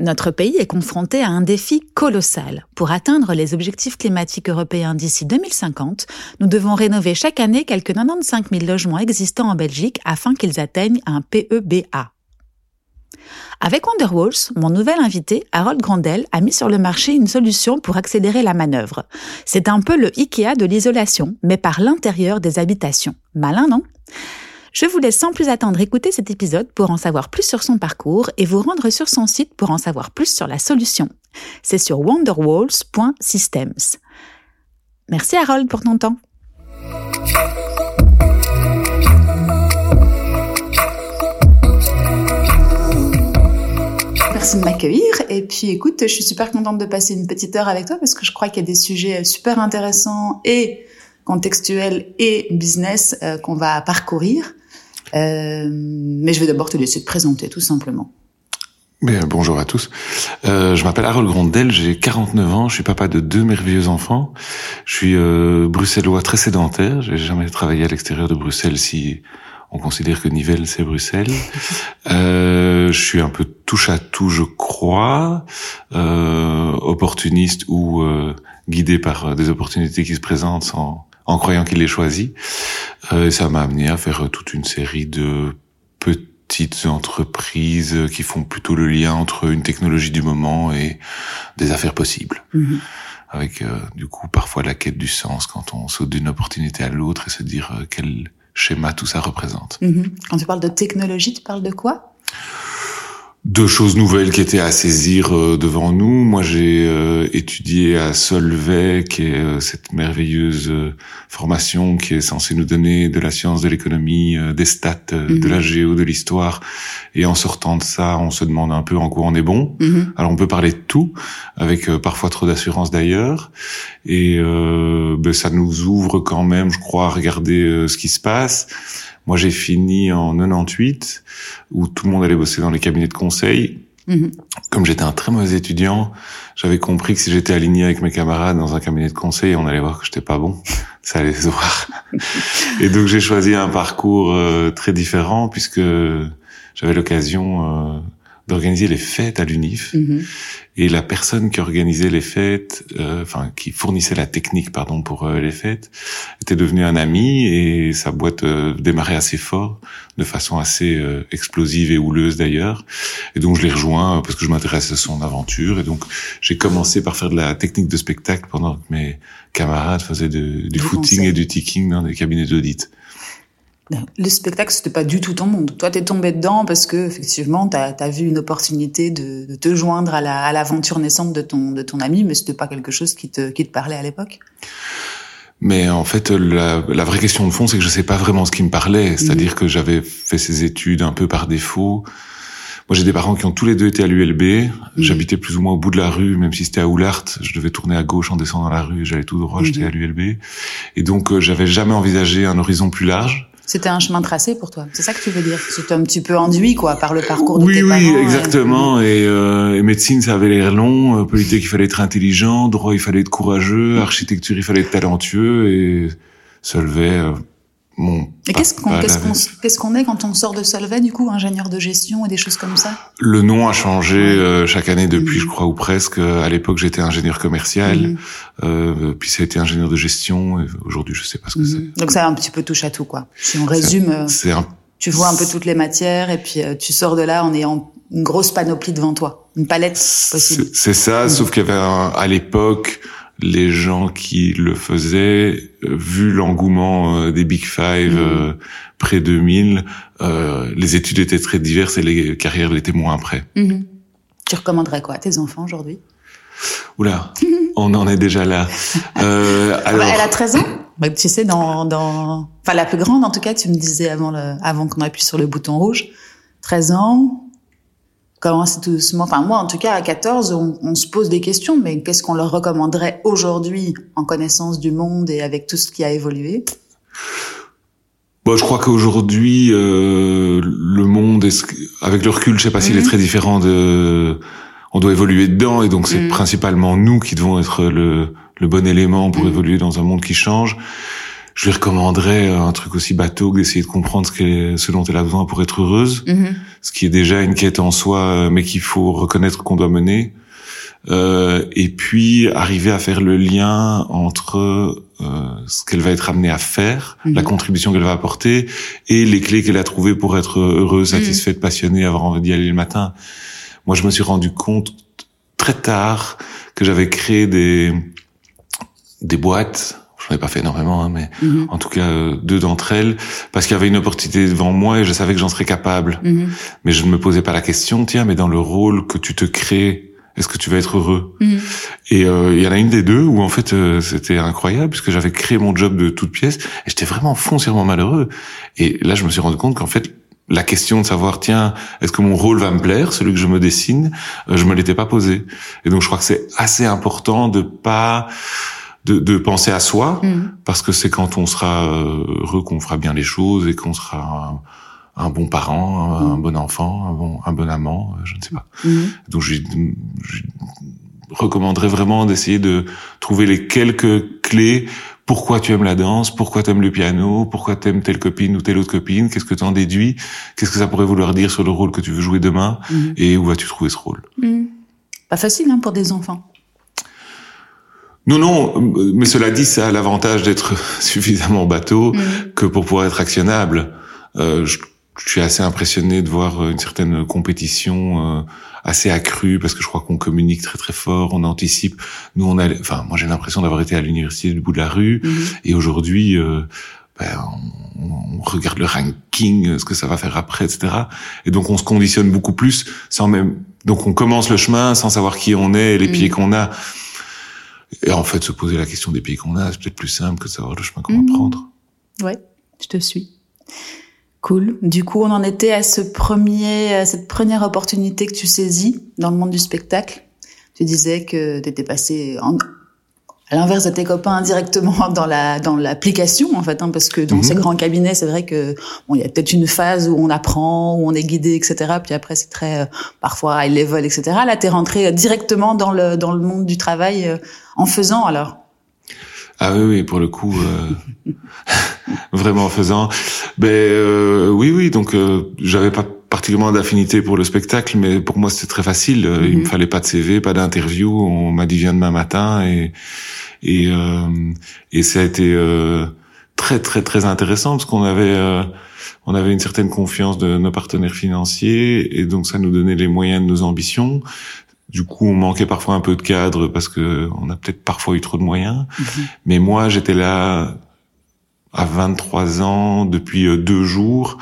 Notre pays est confronté à un défi colossal. Pour atteindre les objectifs climatiques européens d'ici 2050, nous devons rénover chaque année quelques 95 000 logements existants en Belgique afin qu'ils atteignent un PEBA. Avec Wonderwalls, mon nouvel invité, Harold Grandel, a mis sur le marché une solution pour accélérer la manœuvre. C'est un peu le IKEA de l'isolation, mais par l'intérieur des habitations. Malin, non? Je vous laisse sans plus attendre écouter cet épisode pour en savoir plus sur son parcours et vous rendre sur son site pour en savoir plus sur la solution. C'est sur wonderwalls.systems. Merci Harold pour ton temps. Merci de m'accueillir. Et puis, écoute, je suis super contente de passer une petite heure avec toi parce que je crois qu'il y a des sujets super intéressants et contextuels et business euh, qu'on va parcourir. Euh, mais je vais d'abord te laisser te présenter, tout simplement. Mais, bonjour à tous. Euh, je m'appelle Harold Grondel, j'ai 49 ans, je suis papa de deux merveilleux enfants. Je suis euh, bruxellois très sédentaire, j'ai jamais travaillé à l'extérieur de Bruxelles si on considère que Nivelles, c'est Bruxelles. Euh, je suis un peu touche à tout, je crois, euh, opportuniste ou euh, guidé par des opportunités qui se présentent sans, en croyant qu'il les choisit. Euh, et ça m'a amené à faire toute une série de petites entreprises qui font plutôt le lien entre une technologie du moment et des affaires possibles. Mm-hmm. Avec euh, du coup parfois la quête du sens quand on saute d'une opportunité à l'autre et se dire euh, quelle schéma tout ça représente. Mhm. Quand tu parles de technologie, tu parles de quoi? Deux choses nouvelles qui étaient à saisir euh, devant nous. Moi, j'ai euh, étudié à Solvay, qui est euh, cette merveilleuse formation qui est censée nous donner de la science, de l'économie, des stats, de la mhm. géo, de l'histoire. Et en sortant de ça, on se demande un peu en quoi on est bon. Mhm. Alors, on peut parler de tout, avec parfois trop d'assurance d'ailleurs. Et ben, ça nous ouvre quand même, je crois, à regarder ce qui se passe. Moi, j'ai fini en 98, où tout le monde allait bosser dans les cabinets de conseil. Mhm. Comme j'étais un très mauvais étudiant, j'avais compris que si j'étais aligné avec mes camarades dans un cabinet de conseil, on allait voir que j'étais pas bon. Ça allait se voir. Et donc j'ai choisi un parcours euh, très différent puisque j'avais l'occasion euh, d'organiser les fêtes à l'UNIF. Mhm. Et la personne qui organisait les fêtes, euh, enfin qui fournissait la technique, pardon, pour euh, les fêtes, était devenue un ami et sa boîte euh, démarrait assez fort, de façon assez explosive et houleuse d'ailleurs. Et donc je l'ai rejoint parce que je m'intéressais à son aventure. Et donc j'ai commencé par faire de la technique de spectacle pendant que mes camarades faisaient du footing et du ticking dans des cabinets d'audit. Le spectacle, c'était pas du tout ton monde. Toi, t'es tombé dedans parce que effectivement, t'as as vu une opportunité de, de te joindre à l'aventure naissante de ton de ton ami, mais c'était pas quelque chose qui te qui te parlait à l'époque? Mais en fait, la, la, vraie question de fond, c'est que je sais pas vraiment ce qui me parlait. C'est-à-dire mhm. que j'avais fait ces études un peu par défaut. Moi, j'ai des parents qui ont tous les deux été à l'ULB. Mhm. J'habitais plus ou moins au bout de la rue, même si c'était à Oulart. Je devais tourner à gauche en descendant la rue. J'allais tout droit, j'étais mhm. à l'ULB. Et donc, euh, j'avais jamais envisagé un horizon plus large. C'était un chemin tracé pour toi. C'est ça que tu veux dire C'était un petit peu enduit, quoi, par le parcours de oui, tes parents. Oui, exactement. Et, euh, et, médecine, ça avait l'air long. Euh, politique, il fallait être intelligent. Droit, il fallait être courageux. Architecture, il fallait être talentueux. Et Solvay, euh, et qu'est-ce qu'on est quand on sort de Solvay, du coup, ingénieur de gestion et des choses comme ça? Le nom a changé euh, chaque année depuis, mhm. je crois, ou presque. À l'époque, j'étais ingénieur commercial, mhm. euh, puis ça a été ingénieur de gestion. Aujourd'hui, je sais pas ce que mhm. c'est. Donc ça un petit peu touche à tout, quoi. Si on résume, euh, tu vois un peu toutes les matières et puis tu sors de là en ayant une grosse panoplie devant toi, une palette possible. C'est ça, sauf qu'il y avait à l'époque les gens qui le faisaient, euh, vu l'engouement euh, des Big Five mmh. euh, près 2000, euh, les études étaient très diverses et les carrières l'étaient moins après. Mmh. Tu recommanderais quoi à tes enfants aujourd'hui? Oula, on en est déjà là. Euh, ah bah, alors... elle a 13 ans bah, Tu sais, dans, dans... Enfin, la plus grande, en tout cas, tu me disais avant, le... avant qu'on appuie sur le bouton rouge. 13 ans, commencer tout doucement. Enfin, moi, en tout cas, à 14, on, on se pose des questions, mais qu'est-ce qu'on leur recommanderait aujourd'hui en connaissance du monde et avec tout ce qui a évolué? Bon, je crois qu'aujourd'hui, euh, le monde, est, avec le recul, je sais pas s'il est mhm. très différent de. On doit évoluer dedans, et donc c'est mhm. principalement nous qui devons être le, le bon élément pour mhm. évoluer dans un monde qui change je lui recommanderais un truc aussi bateau que d'essayer de comprendre ce, ce dont elle a besoin pour être heureuse, mm-hmm. ce qui est déjà une quête en soi, mais qu'il faut reconnaître qu'on doit mener. Euh, et puis arriver à faire le lien entre euh, ce qu'elle va être amenée à faire, mm-hmm. la contribution qu'elle va apporter, et les clés qu'elle a trouvées pour être heureuse, mm-hmm. satisfaite, passionnée, avoir envie d'y aller le matin. Moi, je me suis rendu compte très tard que j'avais créé des des boîtes j'en ai pas fait énormément, hein, mais mhm. en tout cas euh, deux d'entre elles, parce qu'il y avait une opportunité devant moi et je savais que j'en serais capable. Mhm. Mais je ne me posais pas la question, tiens, mais dans le rôle que tu te crées, est-ce que tu vas être heureux? Mhm. Et euh, il y en a une des deux où en fait euh, c'était incroyable puisque j'avais créé mon job de toute pièce et j'étais vraiment foncièrement malheureux. Et là je me suis rendu compte qu'en fait la question de savoir tiens est-ce que mon rôle va me plaire celui que je me dessine je me l'étais pas posé et donc je crois que c'est assez important de pas de, de penser à soi, mm. parce que c'est quand on sera euh, heureux qu'on fera bien les choses et qu'on sera un, bon parent, un, mm. bon enfant, un bon, un bon amant, euh, je ne sais pas. Mm. Donc je, je recommanderais vraiment d'essayer de trouver les quelques clés. Pourquoi tu aimes la danse? Pourquoi tu aimes le piano? Pourquoi tu aimes telle copine ou telle autre copine? Qu'est-ce que tu en déduis? Qu'est-ce que ça pourrait vouloir dire sur le rôle que tu veux jouer demain? Et où vas-tu trouver ce rôle? Pas facile hein, pour des enfants. Non, non, mais cela dit, ça a l'avantage d'être suffisamment bateau mm. que pour pouvoir être actionnable. Euh, je, suis assez impressionné de voir une certaine compétition euh, assez accrue parce que je crois qu'on communique très très fort, on anticipe. Nous, on a, enfin, moi j'ai l'impression d'avoir été à l'université du bout de la rue mm-hmm. et aujourd'hui, euh, ben, on, regarde le ranking, ce que ça va faire après, etc. Et donc on se conditionne beaucoup plus sans même. Donc on commence le chemin sans savoir qui on est, les mm. pieds qu'on a. Et en fait, se poser la question des pays qu'on a, c'est peut-être plus simple que de savoir le chemin qu'on va prendre. Ouais, je te suis. Cool. Du coup, on en était à ce premier, à cette première opportunité que tu saisis dans le monde du spectacle. Tu disais que tu étais passé en, à l'inverse de tes copains directement dans la dans l'application en fait hein, parce que dans mhm. ces grands cabinets c'est vrai que bon il y a peut-être une phase où on apprend où on est guidé etc puis après c'est très euh, parfois high level etc là t'es rentré directement dans le dans le monde du travail euh, en faisant alors? Ah oui oui pour le coup euh, vraiment en faisant. Ben oui oui donc j'avais pas particulièrement d'affinité pour le spectacle, mais pour moi c'était très facile. Il me mhm. fallait pas de CV, pas d'interview. On m'a dit viens demain matin et et euh, et ça a été euh, très très très intéressant parce qu'on avait euh, on avait une certaine confiance de nos partenaires financiers et donc ça nous donnait les moyens de nos ambitions. Du coup, on manquait parfois un peu de cadre parce que on a peut-être parfois eu trop de moyens. Mhm. Mais moi, j'étais là à 23 ans depuis deux jours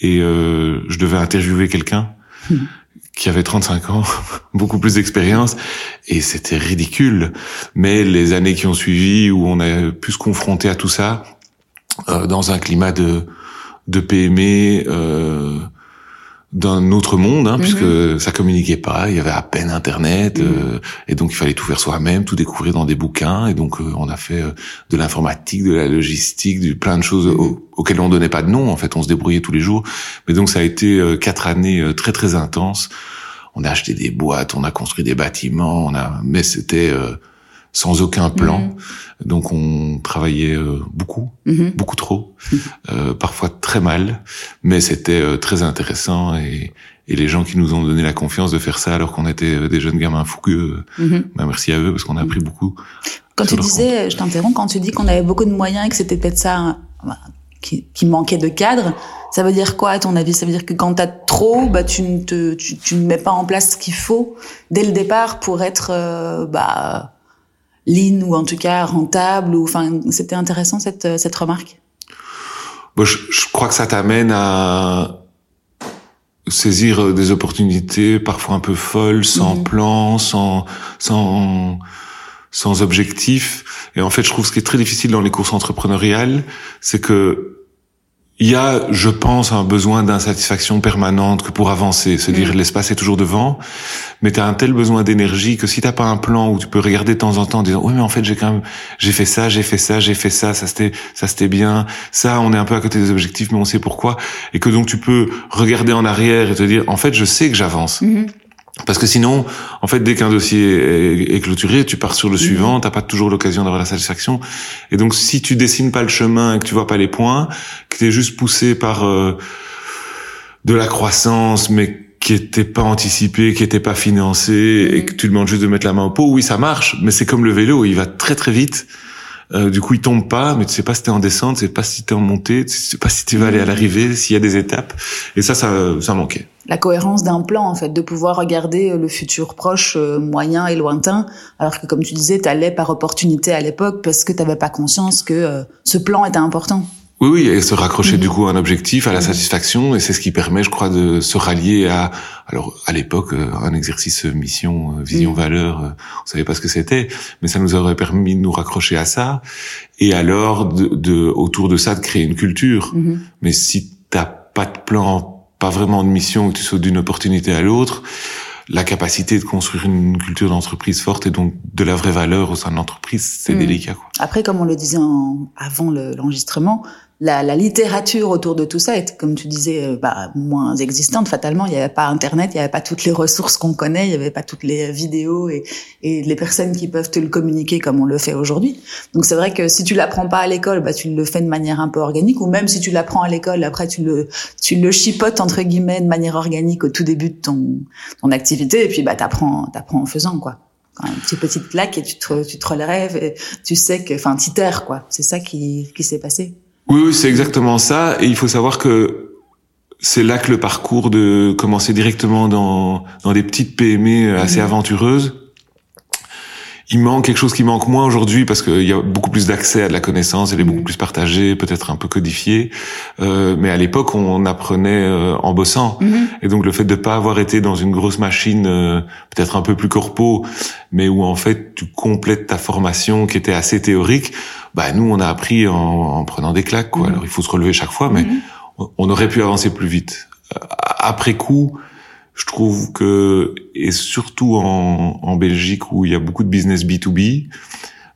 et euh, je devais interviewer quelqu'un mhm qui avait 35 ans, beaucoup plus d'expérience, et c'était ridicule. Mais les années qui ont suivi, où on a pu se confronter à tout ça, euh, dans un climat de, de PME, euh, d'un autre monde, hein, puisque mhm. ça communiquait pas, il y avait à peine Internet, mhm. euh, et donc il fallait tout faire soi-même, tout découvrir dans des bouquins, et donc euh, on a fait euh, de l'informatique, de la logistique, du plein de choses mhm. auxquelles on donnait pas de nom, en fait, on se débrouillait tous les jours, mais donc ça a été quatre années très très intenses. On a acheté des boîtes, on a construit des bâtiments, on a, mais c'était sans aucun plan. Mhm. Donc on travaillait euh, beaucoup, mhm. beaucoup trop, mhm. euh, parfois très mal, mais c'était euh, très intéressant et, et, les gens qui nous ont donné la confiance de faire ça alors qu'on était des jeunes gamins fougueux, bah, merci à eux parce qu'on a appris beaucoup. Quand tu disais, je t'interromps, quand tu dis qu'on avait beaucoup de moyens et que c'était peut-être ça bah, qui, qui, manquait de cadre, ça veut dire quoi à ton avis? Ça veut dire que quand t'as trop, bah tu ne te, tu, tu, ne mets pas en place ce qu'il faut dès le départ pour être bah lean ou en tout cas rentable ou enfin c'était intéressant cette cette remarque? Bon, je, je crois que ça t'amène à saisir des opportunités parfois un peu folles, sans mhm. plan, sans sans sans objectif. Et en fait, je trouve ce qui est très difficile dans les courses entrepreneuriales, c'est que il y a, je pense, un besoin d'insatisfaction permanente que pour avancer, se dire mm. l'espace est toujours devant, mais tu as un tel besoin d'énergie que si t'as pas un plan où tu peux regarder de temps en temps en disant oui mais en fait j'ai quand même j'ai fait ça, j'ai fait ça, j'ai fait ça, ça c'était ça c'était bien, ça on est un peu à côté des objectifs mais on sait pourquoi et que donc tu peux regarder en arrière et te dire en fait je sais que j'avance. Mm-hmm. Parce que sinon, en fait, dès qu'un dossier est, clôturé, tu pars sur le suivant, mhm. t'as pas toujours l'occasion d'avoir la satisfaction. Et donc, si tu dessines pas le chemin et que tu vois pas les points, que tu es juste poussé par euh, de la croissance, mais qui était pas anticipé, qui était pas financé, et mhm. que tu demandes juste de mettre la main au pot, oui, ça marche, mais c'est comme le vélo, il va très très vite. Euh, du coup, il tombe pas, mais tu sais pas si t'es en descente, tu sais pas si t'es en montée, tu sais pas si tu vas aller à l'arrivée, s'il y a des étapes. Et ça, ça, ça manquait. La cohérence d'un plan, en fait, de pouvoir regarder le futur proche, euh, moyen et lointain, alors que comme tu disais, t'allais par opportunité à l'époque parce que t'avais pas conscience que euh, ce plan était important. Oui, oui, et se raccrocher du coup à un objectif, à la satisfaction, et c'est ce qui permet, je crois, de se rallier à, alors à l'époque, euh, un exercice mission, euh, vision, mm. valeur, euh, on savait pas ce que c'était, mais ça nous aurait permis de nous raccrocher à ça, et alors de, de autour de ça de créer une culture. Mm-hmm. Mais si t'as pas de plan, pas vraiment de mission, que tu sautes d'une opportunité à l'autre, la capacité de construire une culture d'entreprise forte et donc de la vraie valeur au sein de l'entreprise, c'est mm. délicat. Quoi. Après, comme on le disait avant l'enregistrement, la, la, littérature autour de tout ça est, comme tu disais, euh, bah, moins existante fatalement. Il n'y avait pas Internet, il n'y avait pas toutes les ressources qu'on connaît, il n'y avait pas toutes les vidéos et, et, les personnes qui peuvent te le communiquer comme on le fait aujourd'hui. Donc c'est vrai que si tu l'apprends pas à l'école, bah, tu le fais de manière un peu organique, ou même si tu l'apprends à l'école, après tu le, tu le chipotes entre guillemets de manière organique au tout début de ton, ton activité, et puis bah t'apprends, t'apprends en faisant quoi un petit petite et tu te, tu te relèves et tu sais que, enfin, t'iterres, quoi. C'est ça qui, qui s'est passé. Oui, oui c'est exactement ça. Et il faut savoir que c'est là que le parcours de commencer directement dans, dans des petites PME assez mhm. aventureuses, il manque quelque chose qui manque moins aujourd'hui parce qu'il y a beaucoup plus d'accès à de la connaissance, elle est beaucoup mhm. plus partagée, peut-être un peu codifiée. Euh, mais à l'époque, on apprenait euh, en bossant. Mhm. Et donc le fait de pas avoir été dans une grosse machine, euh, peut-être un peu plus corpo, mais où en fait tu complètes ta formation qui était assez théorique, bah nous on a appris en, en prenant des claques. Quoi. Mhm. Alors il faut se relever chaque fois, mais on aurait pu avancer plus vite. Euh, après coup, je trouve que, et surtout en, en Belgique où il y a beaucoup de business B2B,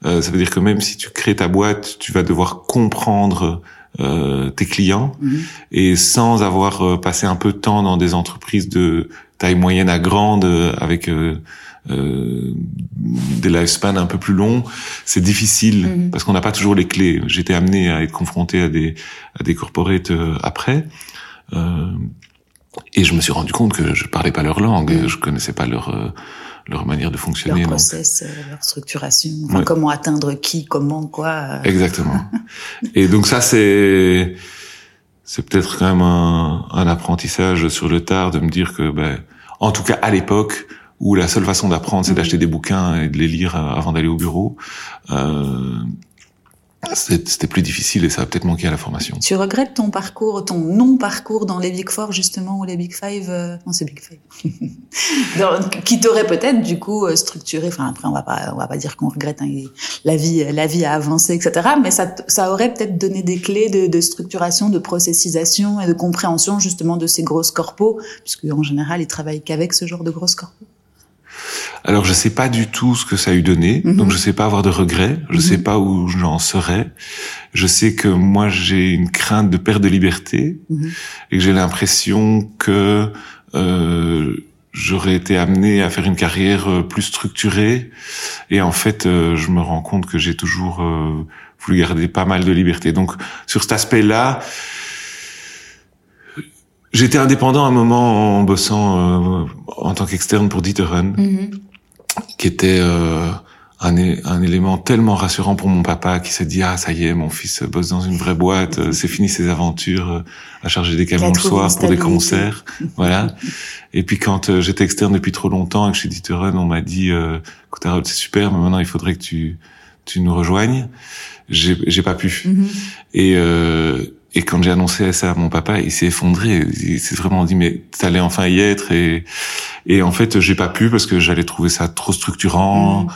euh, ça veut dire que même si tu crées ta boîte, tu vas devoir comprendre euh, tes clients mhm. et sans avoir euh, passé un peu de temps dans des entreprises de taille moyenne à grande euh, avec euh, euh, des lifespans un peu plus longs, c'est difficile mhm. parce qu'on n'a pas toujours les clés. J'étais amené à être confronté à des à des corporates après. Et je me suis rendu compte que je parlais pas leur langue, mm. je connaissais pas leur euh, leur manière de fonctionner. Leur process, euh, leur structuration, enfin, comment atteindre qui, comment, quoi. Euh. Exactement. et donc ça, c'est c'est peut-être quand même un, un, apprentissage sur le tard de me dire que, ben, en tout cas à l'époque, où la seule façon d'apprendre, c'est mm. d'acheter des bouquins et de les lire avant d'aller au bureau. Euh, c'était plus difficile et ça a peut-être manqué à la formation. Tu regrettes ton parcours, ton non-parcours dans les Big Four justement ou les Big Five euh... Non, c'est Big Five. qui t'aurait peut-être du coup euh, structuré. Enfin après, on va pas, on va pas dire qu'on regrette. Hein, la vie, la vie a avancé, etc. Mais ça, ça aurait peut-être donné des clés de, structuration, de processisation et de compréhension justement de ces grosses corpos, puisque en général, ils travaillent qu'avec ce genre de grosses corpos. Alors je sais pas du tout ce que ça a eu donné, mhm. donc je sais pas avoir de regrets, je sais mhm. pas où j'en serais. Je sais que moi j'ai une crainte de perte de liberté mhm. et que j'ai l'impression que euh, j'aurais été amené à faire une carrière euh, plus structurée et en fait euh, je me rends compte que j'ai toujours euh, voulu garder pas mal de liberté. Donc sur cet aspect-là, J'étais indépendant à un moment en bossant euh, en tant qu'externe pour Dieter mm qui était euh, un, un, élément tellement rassurant pour mon papa qui s'est dit ah ça y est mon fils bosse dans une vraie boîte euh, c'est fini ses aventures euh, à charger des camions le soir pour des concerts. Voilà. Et puis quand j'étais externe depuis trop longtemps et que chez Dieter on m'a dit écoute Harold c'est super mais maintenant il faudrait que tu tu nous rejoignes. J'ai pas pu. Mm et et quand j'ai annoncé ça à mon papa, il s'est effondré. Il s'est vraiment dit mais t'allais enfin y être et et en fait j'ai pas pu parce que j'allais trouver ça trop structurant. Mm.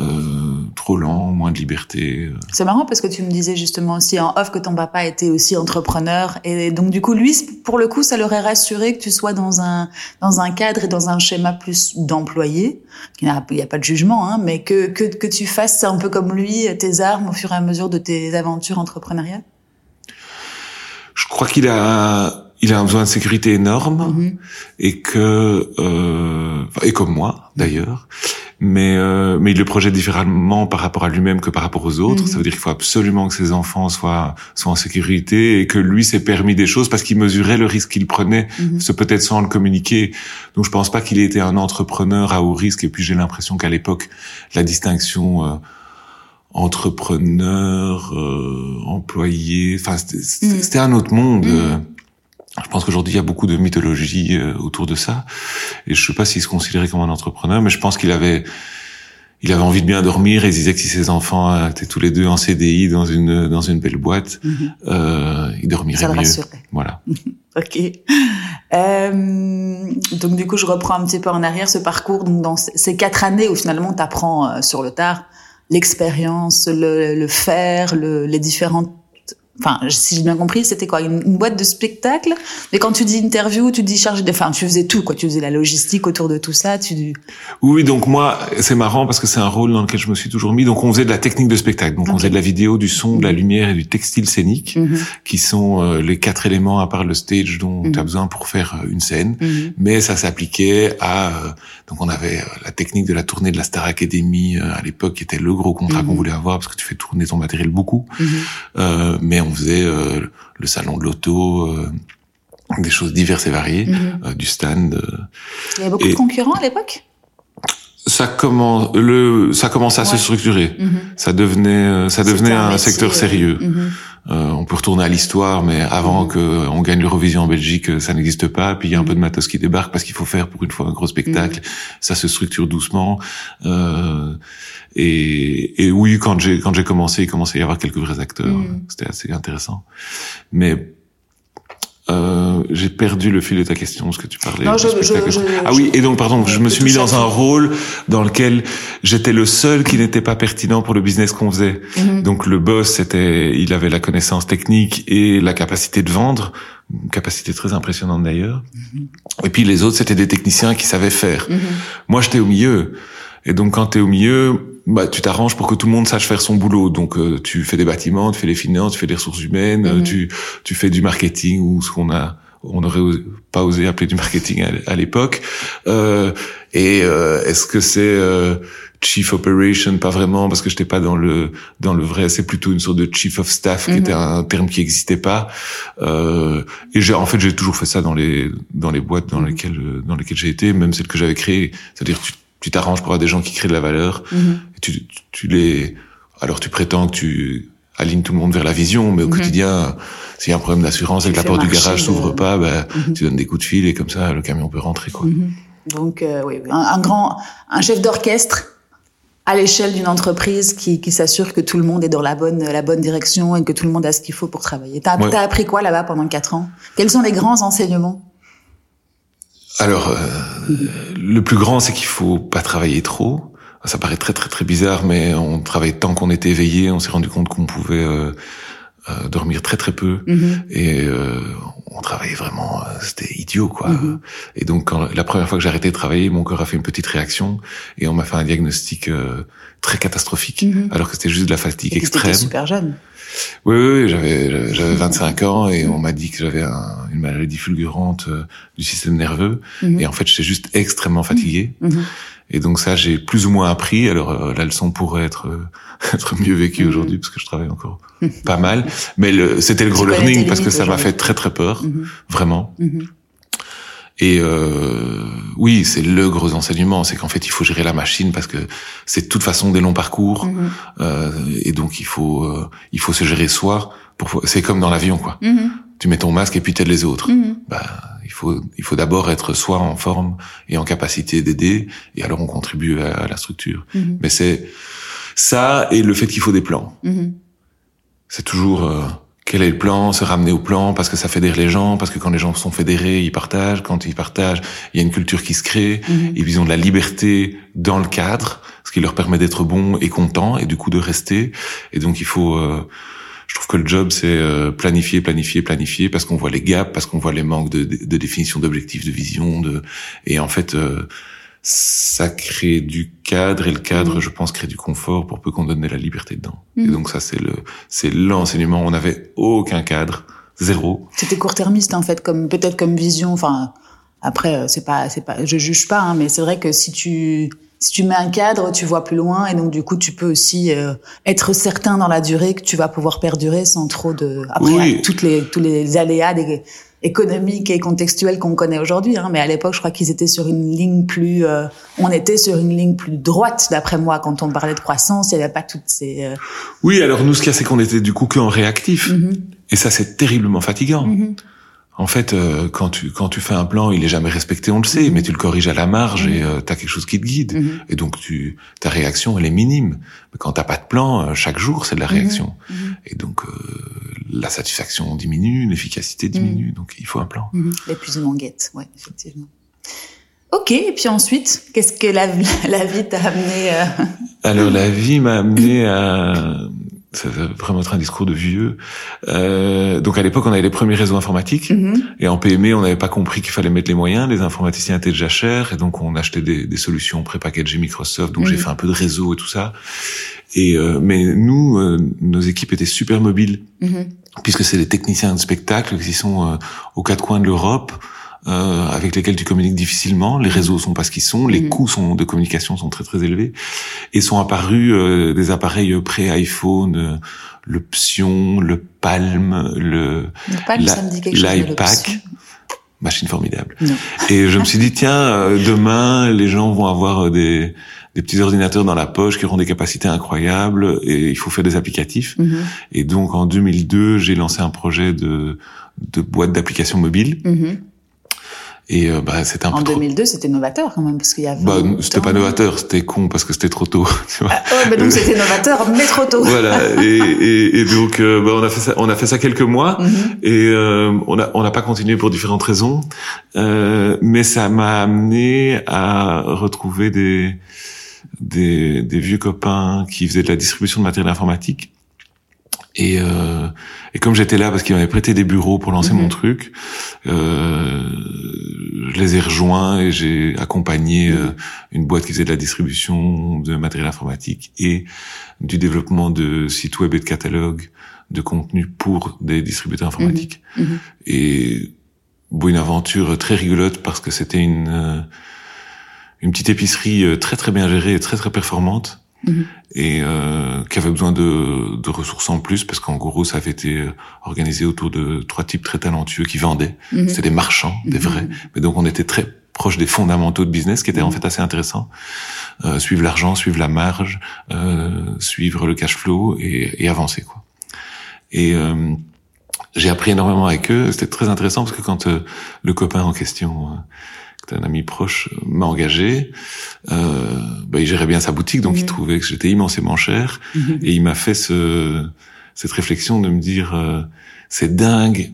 Euh, trop lent, moins de liberté. euh. C'est marrant parce que tu me disais justement aussi en off que ton papa était aussi entrepreneur et donc du coup lui pour le coup ça l'aurait rassuré que tu sois dans un dans un cadre et dans un schéma plus d'employé. Il n'y a, pas de jugement hein, mais que, que que tu fasses un peu comme lui tes armes au fur et à mesure de tes aventures entrepreneuriales. Je crois qu'il a il a un besoin de sécurité énorme Mhm. et que euh, et comme moi d'ailleurs mais euh, mais il le projette différemment par rapport à lui-même que par rapport aux autres Mhm. ça veut dire qu'il faut absolument que ses enfants soient soient en sécurité et que lui s'est permis des choses parce qu'il mesurait le risque qu'il prenait Mhm. ce peut-être sans le communiquer donc je pense pas qu'il ait été un entrepreneur à haut risque et puis j'ai l'impression qu'à l'époque la distinction euh, entrepreneur euh, employé enfin c'était c'était- c'était un autre monde euh, je pense qu'aujourd'hui, il y a beaucoup de mythologie euh, autour de ça. Et je sais pas s'il se considérait comme un entrepreneur, mais je pense qu'il avait, il avait envie de bien dormir et il disait que si ses enfants euh, étaient tous les deux en CDI dans une, dans une belle boîte, Mhm. euh, il dormirait Ça le mieux. rassurait. Voilà. Ok. Euh, donc du coup, je reprends un petit peu en arrière ce parcours. Donc dans ces quatre années où finalement tu apprends sur le tard l'expérience, le, le faire, le, les différentes. Enfin, si j'ai bien compris, c'était quoi une, une boîte de spectacle? Mais quand tu dis interview, tu dis chargé de. Enfin, tu faisais tout, quoi. Tu faisais la logistique autour de tout ça. Tu. Oui, donc moi, c'est marrant parce que c'est un rôle dans lequel je me suis toujours mis. Donc on faisait de la technique de spectacle. Donc on faisait de la vidéo, du son, de la lumière et du textile scénique, Mhm, qui sont euh, les quatre éléments à part le stage dont Mhm. tu as besoin pour faire euh, une scène. mhm, mais ça s'appliquait à euh, donc on avait la technique de la tournée de la Star Academy euh, à l'époque qui était le gros contrat Mhm. qu'on voulait avoir parce que tu fais tourner ton matériel beaucoup mhm. Mais on faisait euh, le salon de l'auto euh, des choses diverses et variées Mhm. euh, du stand. Il y avait beaucoup Et- de concurrents à l'époque? ça commence le ça commençait à Ouais. se structurer Mhm. ça devenait ça devenait un, métier, secteur sérieux mhm. Euh, on peut retourner à l'histoire, mais avant Mhm. que on gagne l'Eurovision en Belgique, euh, ça n'existe pas. Puis il y a un Mhm. peu de matos qui débarque parce qu'il faut faire pour une fois un gros spectacle. Ça se structure doucement. Euh, et, et oui, quand j'ai quand j'ai commencé, il commençait à y avoir quelques vrais acteurs. Mhm. C'était assez intéressant. Mais euh, j'ai perdu le fil de ta question, ce que tu parlais. Non, du je- spectacle. je- je- ah oui, et donc pardon, je me suis mis dans un rôle dans lequel j'étais le seul qui n'était pas pertinent pour le business qu'on faisait. Mhm. Donc le boss, c'était, il avait la connaissance technique et la capacité de vendre, une capacité très impressionnante d'ailleurs. Et puis les autres, c'était des techniciens qui savaient faire. Mhm. Moi, j'étais au milieu. Et donc quand tu es au milieu, bah tu t'arranges pour que tout le monde sache faire son boulot. Donc euh, tu fais des bâtiments, tu fais les finances, tu fais les ressources humaines, euh, Mhm. tu tu fais du marketing ou ce qu'on a on n'aurait pas osé appeler du marketing à, à l'époque. Euh, et euh, est-ce que c'est euh, chief operation? Pas vraiment parce que j'étais pas dans le dans le vrai. C'est plutôt une sorte de chief of staff qui Mhm. était un terme qui existait pas. Euh, et j'ai en fait j'ai toujours fait ça dans les dans les boîtes dans Mhm. lesquelles dans lesquelles j'ai été, même celles que j'avais créées. C'est-à-dire tu tu t'arranges pour avoir des gens qui créent de la valeur. Mhm. Et tu, tu, tu les alors tu prétends que tu alignes tout le monde vers la vision, mais au Mhm. quotidien, s'il y a un problème d'assurance et que la porte du garage s'ouvre pas, bah, tu donnes des coups de fil et comme ça, le camion peut rentrer, quoi. Donc, euh, oui, oui, un, un grand, un chef d'orchestre à l'échelle d'une entreprise qui, qui s'assure que tout le monde est dans la bonne, la bonne direction et que tout le monde a ce qu'il faut pour travailler. T'as Ouais. t'as appris quoi là-bas pendant quatre ans? Quels sont les grands enseignements? Alors, euh, le plus grand, c'est qu'il faut pas travailler trop. Ça paraît très très très bizarre, mais on travaille tant qu'on était éveillé. On s'est rendu compte qu'on pouvait euh, euh, dormir très très peu. Mhm. et euh, on travaillait vraiment euh, c'était idiot quoi Mhm. et donc quand, la première fois que j'ai arrêté de travailler mon corps a fait une petite réaction et on m'a fait un diagnostic euh, très catastrophique Mhm. alors que c'était juste de la fatigue Et extrême super jeune. Oui oui, oui, j'avais j'avais 25 ans et on m'a dit que j'avais un- une maladie fulgurante euh, du système nerveux Mhm. et en fait j'étais juste extrêmement fatigué Mhm. et donc ça j'ai plus ou moins appris alors euh, la leçon pourrait être euh, être mieux vécue Mhm. aujourd'hui parce que je travaille encore pas mal mais le, c'était le gros learning parce que ça m'a fait très très peur Mhm. vraiment. Mhm. Et euh, oui, c'est le gros enseignement, c'est qu'en fait il faut gérer la machine parce que c'est de toute façon des longs parcours Mhm. euh, et donc il faut euh, il faut se gérer soi. Pour c'est comme dans l'avion quoi. Mhm. Tu mets ton masque et puis t'aides les autres. Mhm. Bah il faut il faut d'abord être soi en forme et en capacité d'aider et alors on contribue à, à la structure. Mais c'est ça et le fait qu'il faut des plans. C'est toujours euh, quel est le plan, se ramener au plan parce que ça fédère les gens, parce que quand les gens sont fédérés, ils partagent, quand ils partagent, il y a une culture qui se crée, Mhm. et ils ont de la liberté dans le cadre, ce qui leur permet d'être bons et contents, et du coup de rester. Et donc il faut, euh, je trouve que le job c'est euh, planifier, planifier, planifier, parce qu'on voit les gaps, parce qu'on voit les manques de, de, de définition d'objectifs, de vision, de, et en fait euh, ça crée du cadre, et le cadre, Mhm. je pense, crée du confort pour peu qu'on donne de la liberté dedans. Et Mhm. donc ça c'est le, c'est l'enseignement. On n'avait aucun cadre, zéro. C'était court-termiste en fait, comme peut-être comme vision. Enfin, après, euh, c'est pas, c'est pas, je juge pas, hein, mais c'est vrai que si tu si tu mets un cadre, tu vois plus loin et donc du coup, tu peux aussi euh, être certain dans la durée que tu vas pouvoir perdurer sans trop de. Après, Oui. toutes les tous les aléas des économiques et contextuels qu'on connaît aujourd'hui, hein, mais à l'époque, je crois qu'ils étaient sur une ligne plus. euh, on était sur une ligne plus droite, d'après moi, quand on parlait de croissance. Il n'y avait pas toutes ces. euh, Oui, alors nous, ce qu'il y a, c'est qu'on était du coup que en réactif. mhm, Et ça, c'est terriblement fatigant. mhm. En fait, euh, quand tu quand tu fais un plan, il est jamais respecté, on le sait, Mhm. mais tu le corriges à la marge Mhm. et euh, t'as quelque chose qui te guide. Mhm. Et donc tu ta réaction, elle est minime. Mais quand t'as pas de plan, euh, chaque jour, c'est de la réaction. Mhm. Et donc euh, la satisfaction diminue, l'efficacité diminue. Donc il faut un plan. Mhm. L'épuisement guette, ouais, effectivement. Ok, et puis ensuite, qu'est-ce que la, la vie t'a amené euh, Alors la vie m'a amené à ça va vraiment être un discours de vieux. Euh, donc à l'époque, on avait les premiers réseaux informatiques. mhm, Et en PME, on n'avait pas compris qu'il fallait mettre les moyens. Les informaticiens étaient déjà chers, et donc on achetait des, des solutions prépackagées Microsoft. Donc j'ai Mhm. fait un peu de réseau et tout ça. Et euh, mais nous, euh, nos équipes étaient super mobiles, mhm, puisque c'est des techniciens de spectacle qui sont euh, aux quatre coins de l'Europe. Euh, avec lesquels tu communiques difficilement, les réseaux sont pas ce qu'ils sont, les Mhm. coûts sont de communication sont très très élevés, et sont apparus euh, des appareils pré-iPhone, euh, le Psion, le Palm, le l'iPack, machine formidable. Non. Et je me suis dit, tiens, euh, demain, les gens vont avoir euh, des, des petits ordinateurs dans la poche qui auront des capacités incroyables et il faut faire des applicatifs. Mhm, Et donc, en 2002, j'ai lancé un projet de, de boîte d'applications mobiles. mhm. Et euh, bah, c'était un En peu trop... 2002, c'était novateur quand même, parce qu'il y a. Bah, 20 c'était pas novateur, c'était con parce que c'était trop tôt. Tu vois. Ah, ouais, mais donc c'était novateur, mais trop tôt. voilà. Et, et, et donc, euh, bah, on a fait ça, on a fait ça quelques mois. Mhm, Et euh, on a on n'a pas continué pour différentes raisons, euh, mais ça m'a amené à retrouver des, des des vieux copains qui faisaient de la distribution de matériel informatique. Et euh, et comme j'étais là parce qu'ils m'avaient prêté des bureaux pour lancer Mhm. mon truc, euh, je les ai rejoints et j'ai accompagné Mhm. euh, une boîte qui faisait de la distribution de matériel informatique et du développement de sites web et de catalogues de contenu pour des distributeurs informatiques. mhm. Et bon, une aventure très rigolote parce que c'était une euh, une petite épicerie euh, très très bien gérée et très très performante Mhm. et euh, qui avait besoin de, de ressources en plus parce qu'en gros ça avait été organisé autour de trois types très talentueux qui vendaient. Mhm. C'était des marchands, des Mhm. vrais. Mais donc on était très proche des fondamentaux de business, qui était en fait assez intéressant. Euh, suivre l'argent, suivre la marge, euh, suivre le cash flow et, et avancer quoi. Et euh, j'ai appris énormément avec eux. C'était très intéressant parce que quand euh, le copain en question, euh, qui était un ami proche, m'a engagé, euh, bah, il gérait bien sa boutique, donc il trouvait que j'étais immensément cher. Et il m'a fait ce, cette réflexion de me dire, euh, c'est dingue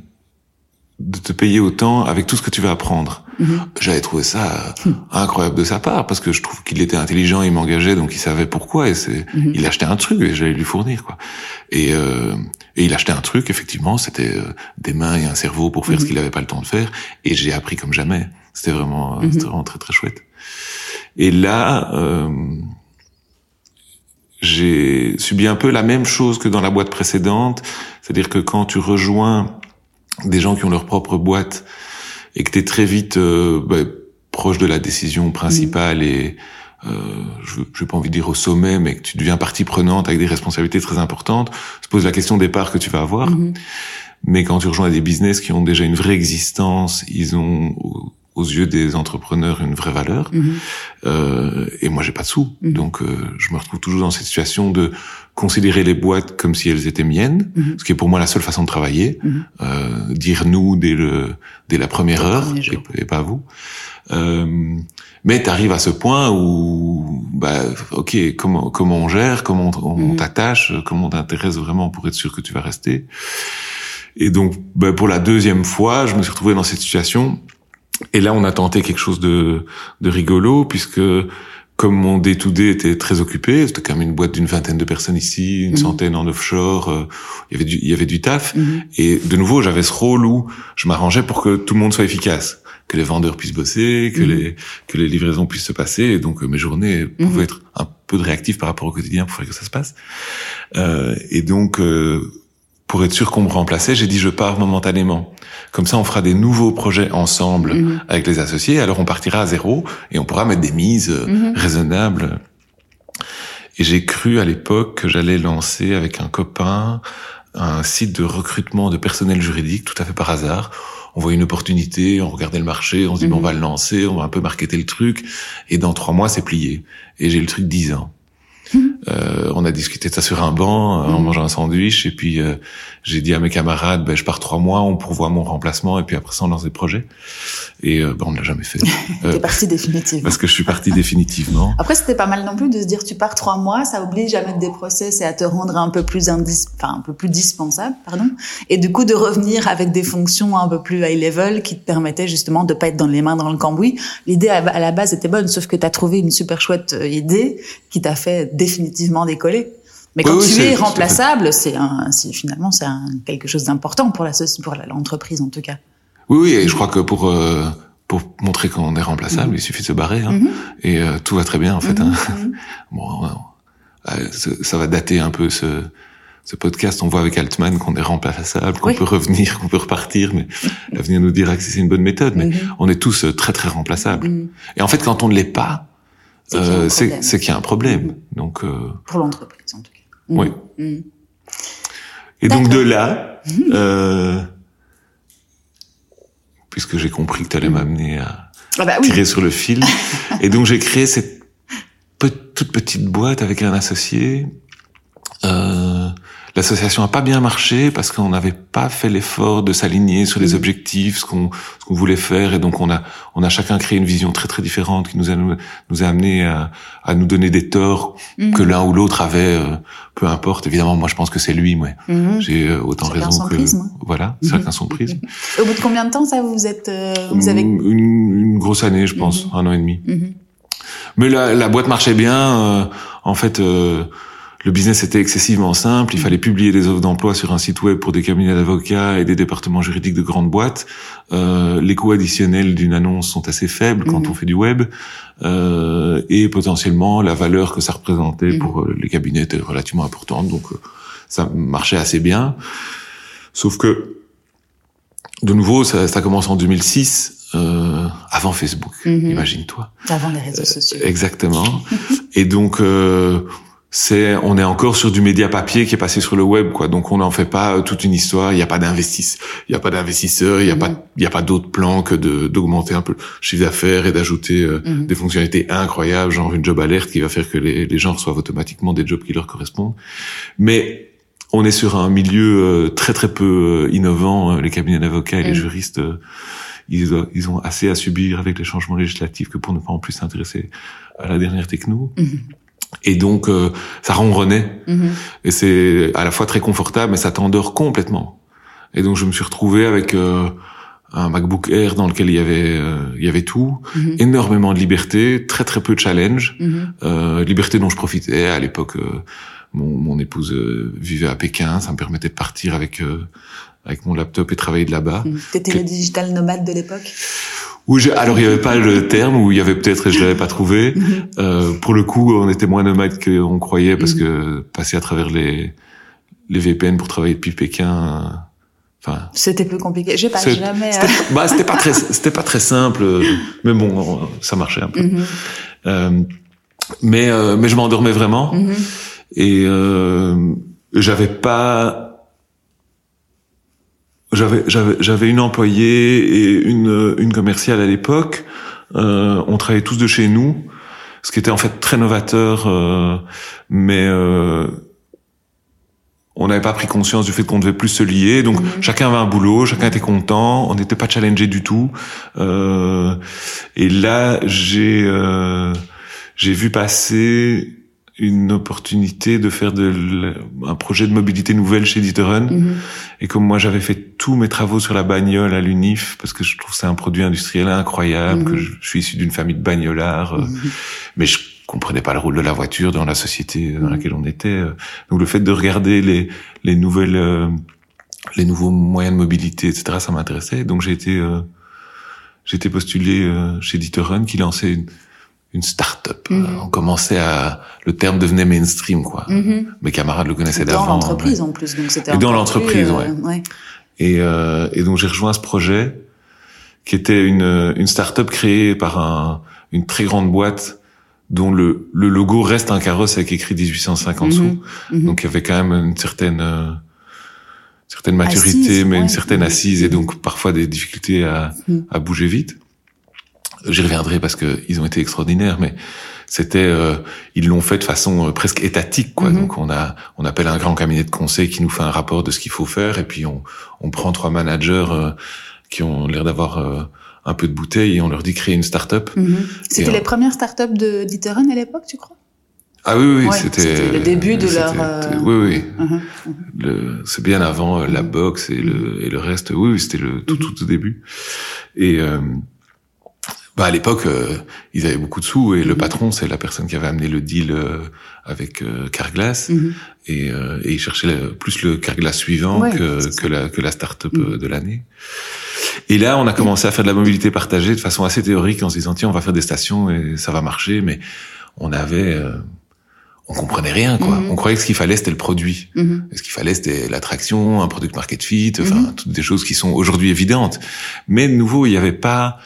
de te payer autant avec tout ce que tu vas apprendre. J'avais trouvé ça incroyable de sa part parce que je trouve qu'il était intelligent, il m'engageait, donc il savait pourquoi et c'est, il achetait un truc et j'allais lui fournir quoi. Et, euh, et il achetait un truc, effectivement, c'était euh, des mains et un cerveau pour faire ce qu'il n'avait pas le temps de faire et j'ai appris comme jamais. C'était vraiment, Mhm. c'était vraiment très très chouette. Et là, euh, j'ai subi un peu la même chose que dans la boîte précédente, c'est-à-dire que quand tu rejoins des gens qui ont leur propre boîte et que tu es très vite euh, bah, proche de la décision principale et euh, je n'ai pas envie de dire au sommet, mais que tu deviens partie prenante avec des responsabilités très importantes, se pose la question des parts que tu vas avoir. Mhm. Mais quand tu rejoins des business qui ont déjà une vraie existence, ils ont aux- yeux des entrepreneurs une vraie valeur. Mhm. Euh, et moi, j'ai pas de sous, Mhm. donc euh, je me retrouve toujours dans cette situation de considérer les boîtes comme si elles étaient miennes, Mhm. ce qui est pour moi la seule façon de travailler. Euh, dire nous dès le dès la première Dès heure et, et pas vous. Euh, mais tu arrives à ce point où, bah, ok, comment comment on gère, comment on, on t'attache, comment on t'intéresse vraiment pour être sûr que tu vas rester. Et donc, ben, pour la deuxième fois, je me suis retrouvé dans cette situation. Et là, on a tenté quelque chose de, de rigolo, puisque comme mon day-to-day était très occupé, c'était quand même une boîte d'une vingtaine de personnes ici, une mhm. centaine en offshore, euh, il y avait du, il y avait du taf. Mhm. Et de nouveau, j'avais ce rôle où je m'arrangeais pour que tout le monde soit efficace, que les vendeurs puissent bosser, que mhm. les que les livraisons puissent se passer. Et donc euh, mes journées pouvaient être un peu de réactif par rapport au quotidien pour faire que ça se passe. Euh, et donc euh, pour être sûr qu'on me remplaçait, j'ai dit je pars momentanément. Comme ça, on fera des nouveaux projets ensemble mhm. avec les associés. Alors on partira à zéro et on pourra mettre des mises euh, mhm. raisonnables. Et j'ai cru à l'époque que j'allais lancer avec un copain un site de recrutement de personnel juridique tout à fait par hasard. On voit une opportunité, on regardait le marché, on se dit bon, on va mhm. le lancer, on va un peu marketer le truc. Et dans trois mois, c'est plié. Et j'ai le truc dix ans. Euh, on a discuté de ça sur un banc euh, en mm. mangeant un sandwich et puis euh, j'ai dit à mes camarades ben je pars trois mois on pourvoit mon remplacement et puis après ça on lance des projets. Et ben on ne l'a jamais fait. T'es parti définitivement. parce que je suis parti définitivement. Après c'était pas mal non plus de se dire tu pars trois mois ça oblige à mettre des process et à te rendre un peu plus indis enfin un peu plus dispensable pardon. Et du coup de revenir avec des fonctions un peu plus high level qui te permettaient justement de pas être dans les mains dans le cambouis. L'idée à la base était bonne sauf que tu as trouvé une super chouette idée qui t'a fait définitivement décoller. Mais quand tu es remplaçable, c'est finalement c'est quelque chose d'important pour la pour l'entreprise en tout cas. Oui, oui, et je crois que pour euh, pour montrer qu'on est remplaçable, il suffit de se barrer, hein. mm-hmm. et euh, tout va très bien en fait. Hein. Mm-hmm. Mm-hmm. bon, euh, ça va dater un peu ce ce podcast. On voit avec Altman qu'on est remplaçable, qu'on peut revenir, qu'on peut repartir, mais l'avenir nous dira que c'est une bonne méthode. Mais on est tous très très remplaçables. Et en fait, quand on ne l'est pas, c'est qu'il y a un problème. Donc euh, pour l'entreprise en tout cas. Oui. Mm. Mm. Et donc de là, euh, puisque j'ai compris que tu allais m'amener à ah bah tirer sur le fil, et donc j'ai créé cette toute petite boîte avec un associé. Euh, L'association a pas bien marché parce qu'on n'avait pas fait l'effort de s'aligner sur les mm. objectifs, ce qu'on ce qu'on voulait faire, et donc on a on a chacun créé une vision très très différente qui nous a nous a amené à, à nous donner des torts mm. que l'un ou l'autre avait. Euh, peu importe. Évidemment, moi je pense que c'est lui, moi. Mm-hmm. J'ai euh, autant raison son que prisme. voilà, mm-hmm. chacun son prisme. Au bout de combien de temps ça vous êtes euh, vous avez une, une, grosse année, je pense, mm-hmm. un an et demi. Mais la, la boîte marchait bien. en fait le business était excessivement simple. Il fallait publier des offres d'emploi sur un site web pour des cabinets d'avocats et des départements juridiques de grandes boîtes. Euh, les coûts additionnels d'une annonce sont assez faibles quand mhm. on fait du web. Euh, et potentiellement, la valeur que ça représentait mhm. pour euh, les cabinets était relativement importante. Donc, euh, ça marchait assez bien. Sauf que, de nouveau, ça, ça commence en 2006. Euh, avant Facebook, mhm. imagine-toi. Avant les réseaux sociaux. exactement. et donc, euh, c'est on est encore sur du média papier qui est passé sur le web quoi donc on n'en fait pas euh, toute une histoire il n'y a pas d'investisseurs il y a pas d'investisseurs il y a pas il y a pas d'autres plans que de d'augmenter un peu le chiffre d'affaires et d'ajouter euh, mhm. des fonctionnalités incroyables genre une job alerte qui va faire que les, les gens reçoivent automatiquement des jobs qui leur correspondent mais on est sur un milieu euh, très très peu innovant les cabinets d'avocats et les mhm. juristes ils, ils ont assez à subir avec les changements législatifs que pour ne pas en plus s'intéresser à la dernière techno mhm. Et donc, euh, ça ronronnait. Mm Et c'est à la fois très confortable, mais ça t'endort complètement. Et donc, je me suis retrouvé avec euh, un MacBook Air dans lequel il y avait, euh, il y avait tout, mhm. énormément de liberté, très très peu de challenge, mhm. euh, liberté dont je profitais à l'époque. Mon, mon, épouse vivait à Pékin, ça me permettait de partir avec avec mon laptop et travailler de là-bas. T'étais le digital nomade de l'époque? Alors il y avait pas le terme, ou il y avait peut-être et je l'avais pas trouvé. Euh, pour le coup, on était moins nomades qu'on croyait parce mhm. que passer à travers les les VPN pour travailler depuis Pékin. Enfin, c'était plus compliqué. J'ai pas jamais. C'était, euh, bah, c'était pas très, c'était pas très simple, mais bon, ça marchait un peu. Mhm. Euh, mais euh, mais je m'endormais vraiment et euh, j'avais pas j'avais j'avais j'avais une employée et une une commerciale à l'époque. Euh, on travaillait tous de chez nous, ce qui était en fait très novateur, euh, mais euh, on n'avait pas pris conscience du fait qu'on devait plus se lier. Donc mhm. chacun avait un boulot, chacun était content, on n'était pas challengé du tout. Euh, et là, j'ai euh, j'ai vu passer une opportunité de faire de un projet de mobilité nouvelle chez Dieterun. Mhm. Et comme moi, j'avais fait tous mes travaux sur la bagnole à l'UNIF, parce que je trouve c'est un produit industriel incroyable, que je, suis issu d'une famille de bagnolards, euh, mais je comprenais pas le rôle de la voiture dans la société dans laquelle on était. Euh. Donc le fait de regarder les, les nouvelles, euh, les nouveaux moyens de mobilité, etc., ça m'intéressait. Donc j'ai été, j'ai été postulé chez Dieterun, qui lançait une, une start-up. Mhm. on commençait à, le terme devenait mainstream, quoi. Mhm. Mes camarades le connaissaient d'avant. Dans l'entreprise, en plus, donc c'était. Dans l'entreprise, euh, ouais. Et, euh, et donc j'ai rejoint ce projet, qui était une, une start-up créée par un, une très grande boîte dont le, le logo reste un carrosse avec écrit 1805 en mhm. dessous. Donc il y avait quand même une certaine euh, certaine maturité, mais une certaine assise et donc parfois des difficultés à, à bouger vite. J'y reviendrai parce que ils ont été extraordinaires, mais c'était euh, ils l'ont fait de façon euh, presque étatique quoi. Mhm. Donc on a on appelle un grand cabinet de conseil qui nous fait un rapport de ce qu'il faut faire et puis on on prend trois managers euh, qui ont l'air d'avoir un peu de bouteille et on leur dit créer une start-up. Mhm. C'était les premières start-up de Dieterun à l'époque, tu crois? Ah oui, oui, c'était le début de leur. Oui, oui. Mhm. Le, c'est bien avant la boxe et le et le reste. Oui, oui c'était le tout, tout au début. Et bah à l'époque, euh, ils avaient beaucoup de sous et le mhm. patron, c'est la personne qui avait amené le deal euh, avec euh, Carglass mhm. et, euh, et, il cherchait plus le Carglass suivant que, que la que la start-up mhm. de l'année. Et là, on a commencé à faire de la mobilité partagée de façon assez théorique en se disant tiens, on va faire des stations et ça va marcher, mais on avait on comprenait rien quoi. On croyait que ce qu'il fallait c'était le produit. Ce qu'il fallait c'était l'attraction, un product market fit, enfin toutes des choses qui sont aujourd'hui évidentes. Mais de nouveau, il n'y avait pas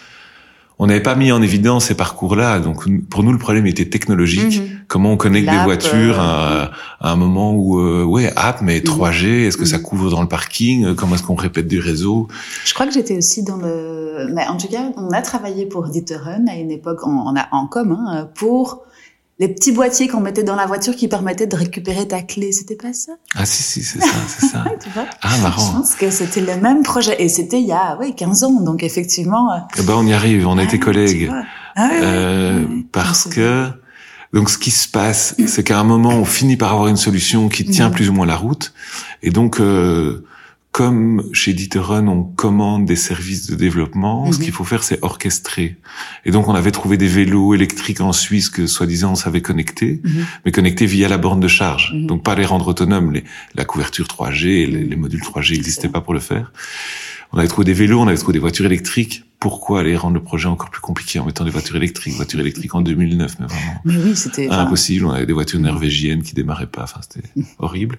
on n'avait pas mis en évidence ces parcours-là. Donc pour nous, le problème était technologique. Mhm. Comment on connecte des voitures euh, à, un moment où, euh, ouais, app, mais 3G, mhm. est-ce que ça mhm. couvre dans le parking? Comment est-ce qu'on répète du réseau Je crois que j'étais aussi dans le... Mais en tout cas, on a travaillé pour Dieterun à une époque, on, a en commun, pour les petits boîtiers qu'on mettait dans la voiture qui permettaient de récupérer ta clé, c'était pas ça? Ah si si, c'est ça, c'est ça. tu vois ah marrant. Je pense que c'était le même projet et c'était il y a oui 15 ans donc effectivement. Euh, eh ben on y arrive, on a été collègues. Ah, euh, parce que donc ce qui se passe, c'est qu'à un moment on finit par avoir une solution qui tient mm. plus ou moins la route et donc euh, comme chez Dieterun, on commande des services de développement, ce mhm. qu'il faut faire, c'est orchestrer. Et donc, on avait trouvé des vélos électriques en Suisse que, soi-disant, on savait connecter, mhm. mais connecter via la borne de charge. Mhm. Donc, pas les rendre autonomes. Les, la couverture 3G, les, les modules 3G n'existaient pas pour le faire. On avait trouvé des vélos, on avait trouvé des voitures électriques. Pourquoi aller rendre le projet encore plus compliqué en mettant des voitures électriques, voitures électriques en 2009, mais vraiment. Mais oui, c'était impossible. On avait des voitures norvégiennes qui démarraient pas. Enfin, c'était horrible.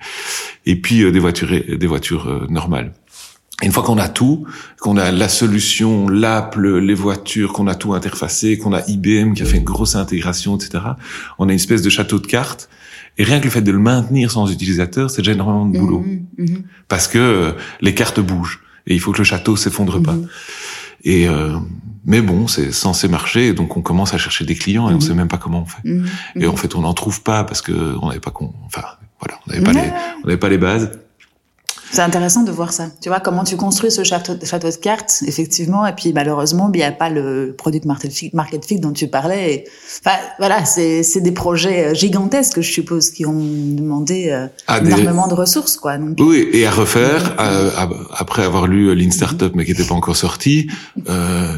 Et puis euh, des voitures, des voitures euh, normales. une fois qu'on a tout, qu'on a la solution, l'app, les voitures, qu'on a tout interfacé, qu'on a IBM qui a fait une grosse intégration, etc. On a une espèce de château de cartes. Et rien que le fait de le maintenir sans utilisateur, c'est déjà énormément de boulot. Mhm, mhm. Parce que euh, les cartes bougent et il faut que le château s'effondre pas. Mhm. Et euh, mais bon, c'est censé marcher, donc on commence à chercher des clients et on mhm. sait même pas comment on fait. Mhm. Et en fait, on n'en trouve pas parce que on n'avait pas con, enfin voilà, on n'avait pas les, on n'avait pas les bases. C'est intéressant de voir ça. Tu vois comment tu construis ce château, château de cartes, effectivement, et puis malheureusement, il n'y a pas le product market fit, dont tu parlais. Enfin, voilà, c'est des projets euh, gigantesques, je suppose, qui ont demandé euh, ah, énormément de ressources, quoi. Donc, oui, et à refaire euh, après avoir lu Lean Startup, mais qui n'était pas encore sorti. Euh,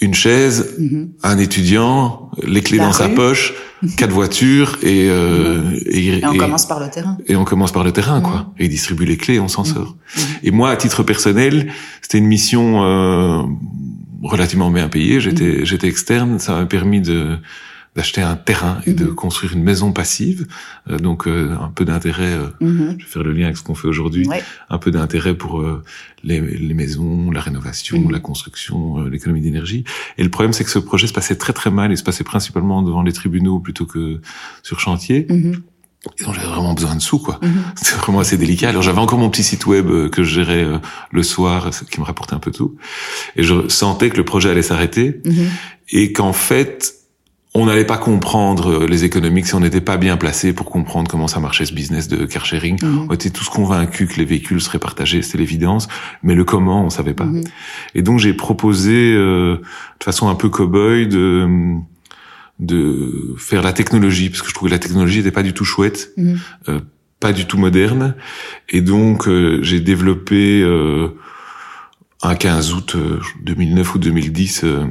une chaise, mhm. un étudiant, les clés dans sa poche, quatre voitures et, euh, et, et, on commence par le terrain. Et on commence par le terrain, quoi. Mhm. Et il distribue les clés, on s'en mhm. sort. Et moi, à titre personnel, c'était une mission euh, relativement bien payée. J'étais j'étais externe, ça m'a permis de d'acheter un terrain et de mhm. construire une maison passive. Euh, donc euh, un peu d'intérêt, euh, mhm. je vais faire le lien avec ce qu'on fait aujourd'hui, un peu d'intérêt pour les, les, maisons, la rénovation, mhm. la construction, l'économie d'énergie. Et le problème, c'est que ce projet se passait très très mal. Il se passait principalement devant les tribunaux plutôt que sur chantier. Et donc j'avais vraiment besoin de sous, quoi. C'était vraiment assez délicat. Alors j'avais encore mon petit site web que je gérais le soir, qui me rapportait un peu tout. Et je sentais que le projet allait s'arrêter. Et qu'en fait, on n'allait pas comprendre les économiques si on n'était pas bien placé pour comprendre comment ça marchait ce business de car sharing. Mhm. On était tous convaincus que les véhicules seraient partagés, c'était l'évidence, mais le comment, on savait pas. Mhm. Et donc j'ai proposé euh, de façon un peu cow-boy de de faire la technologie parce que je trouvais que la technologie n'était pas du tout chouette, Mhm. euh, pas du tout moderne. Et donc euh, j'ai développé euh, un 15 août euh, 2009 ou 2010 euh,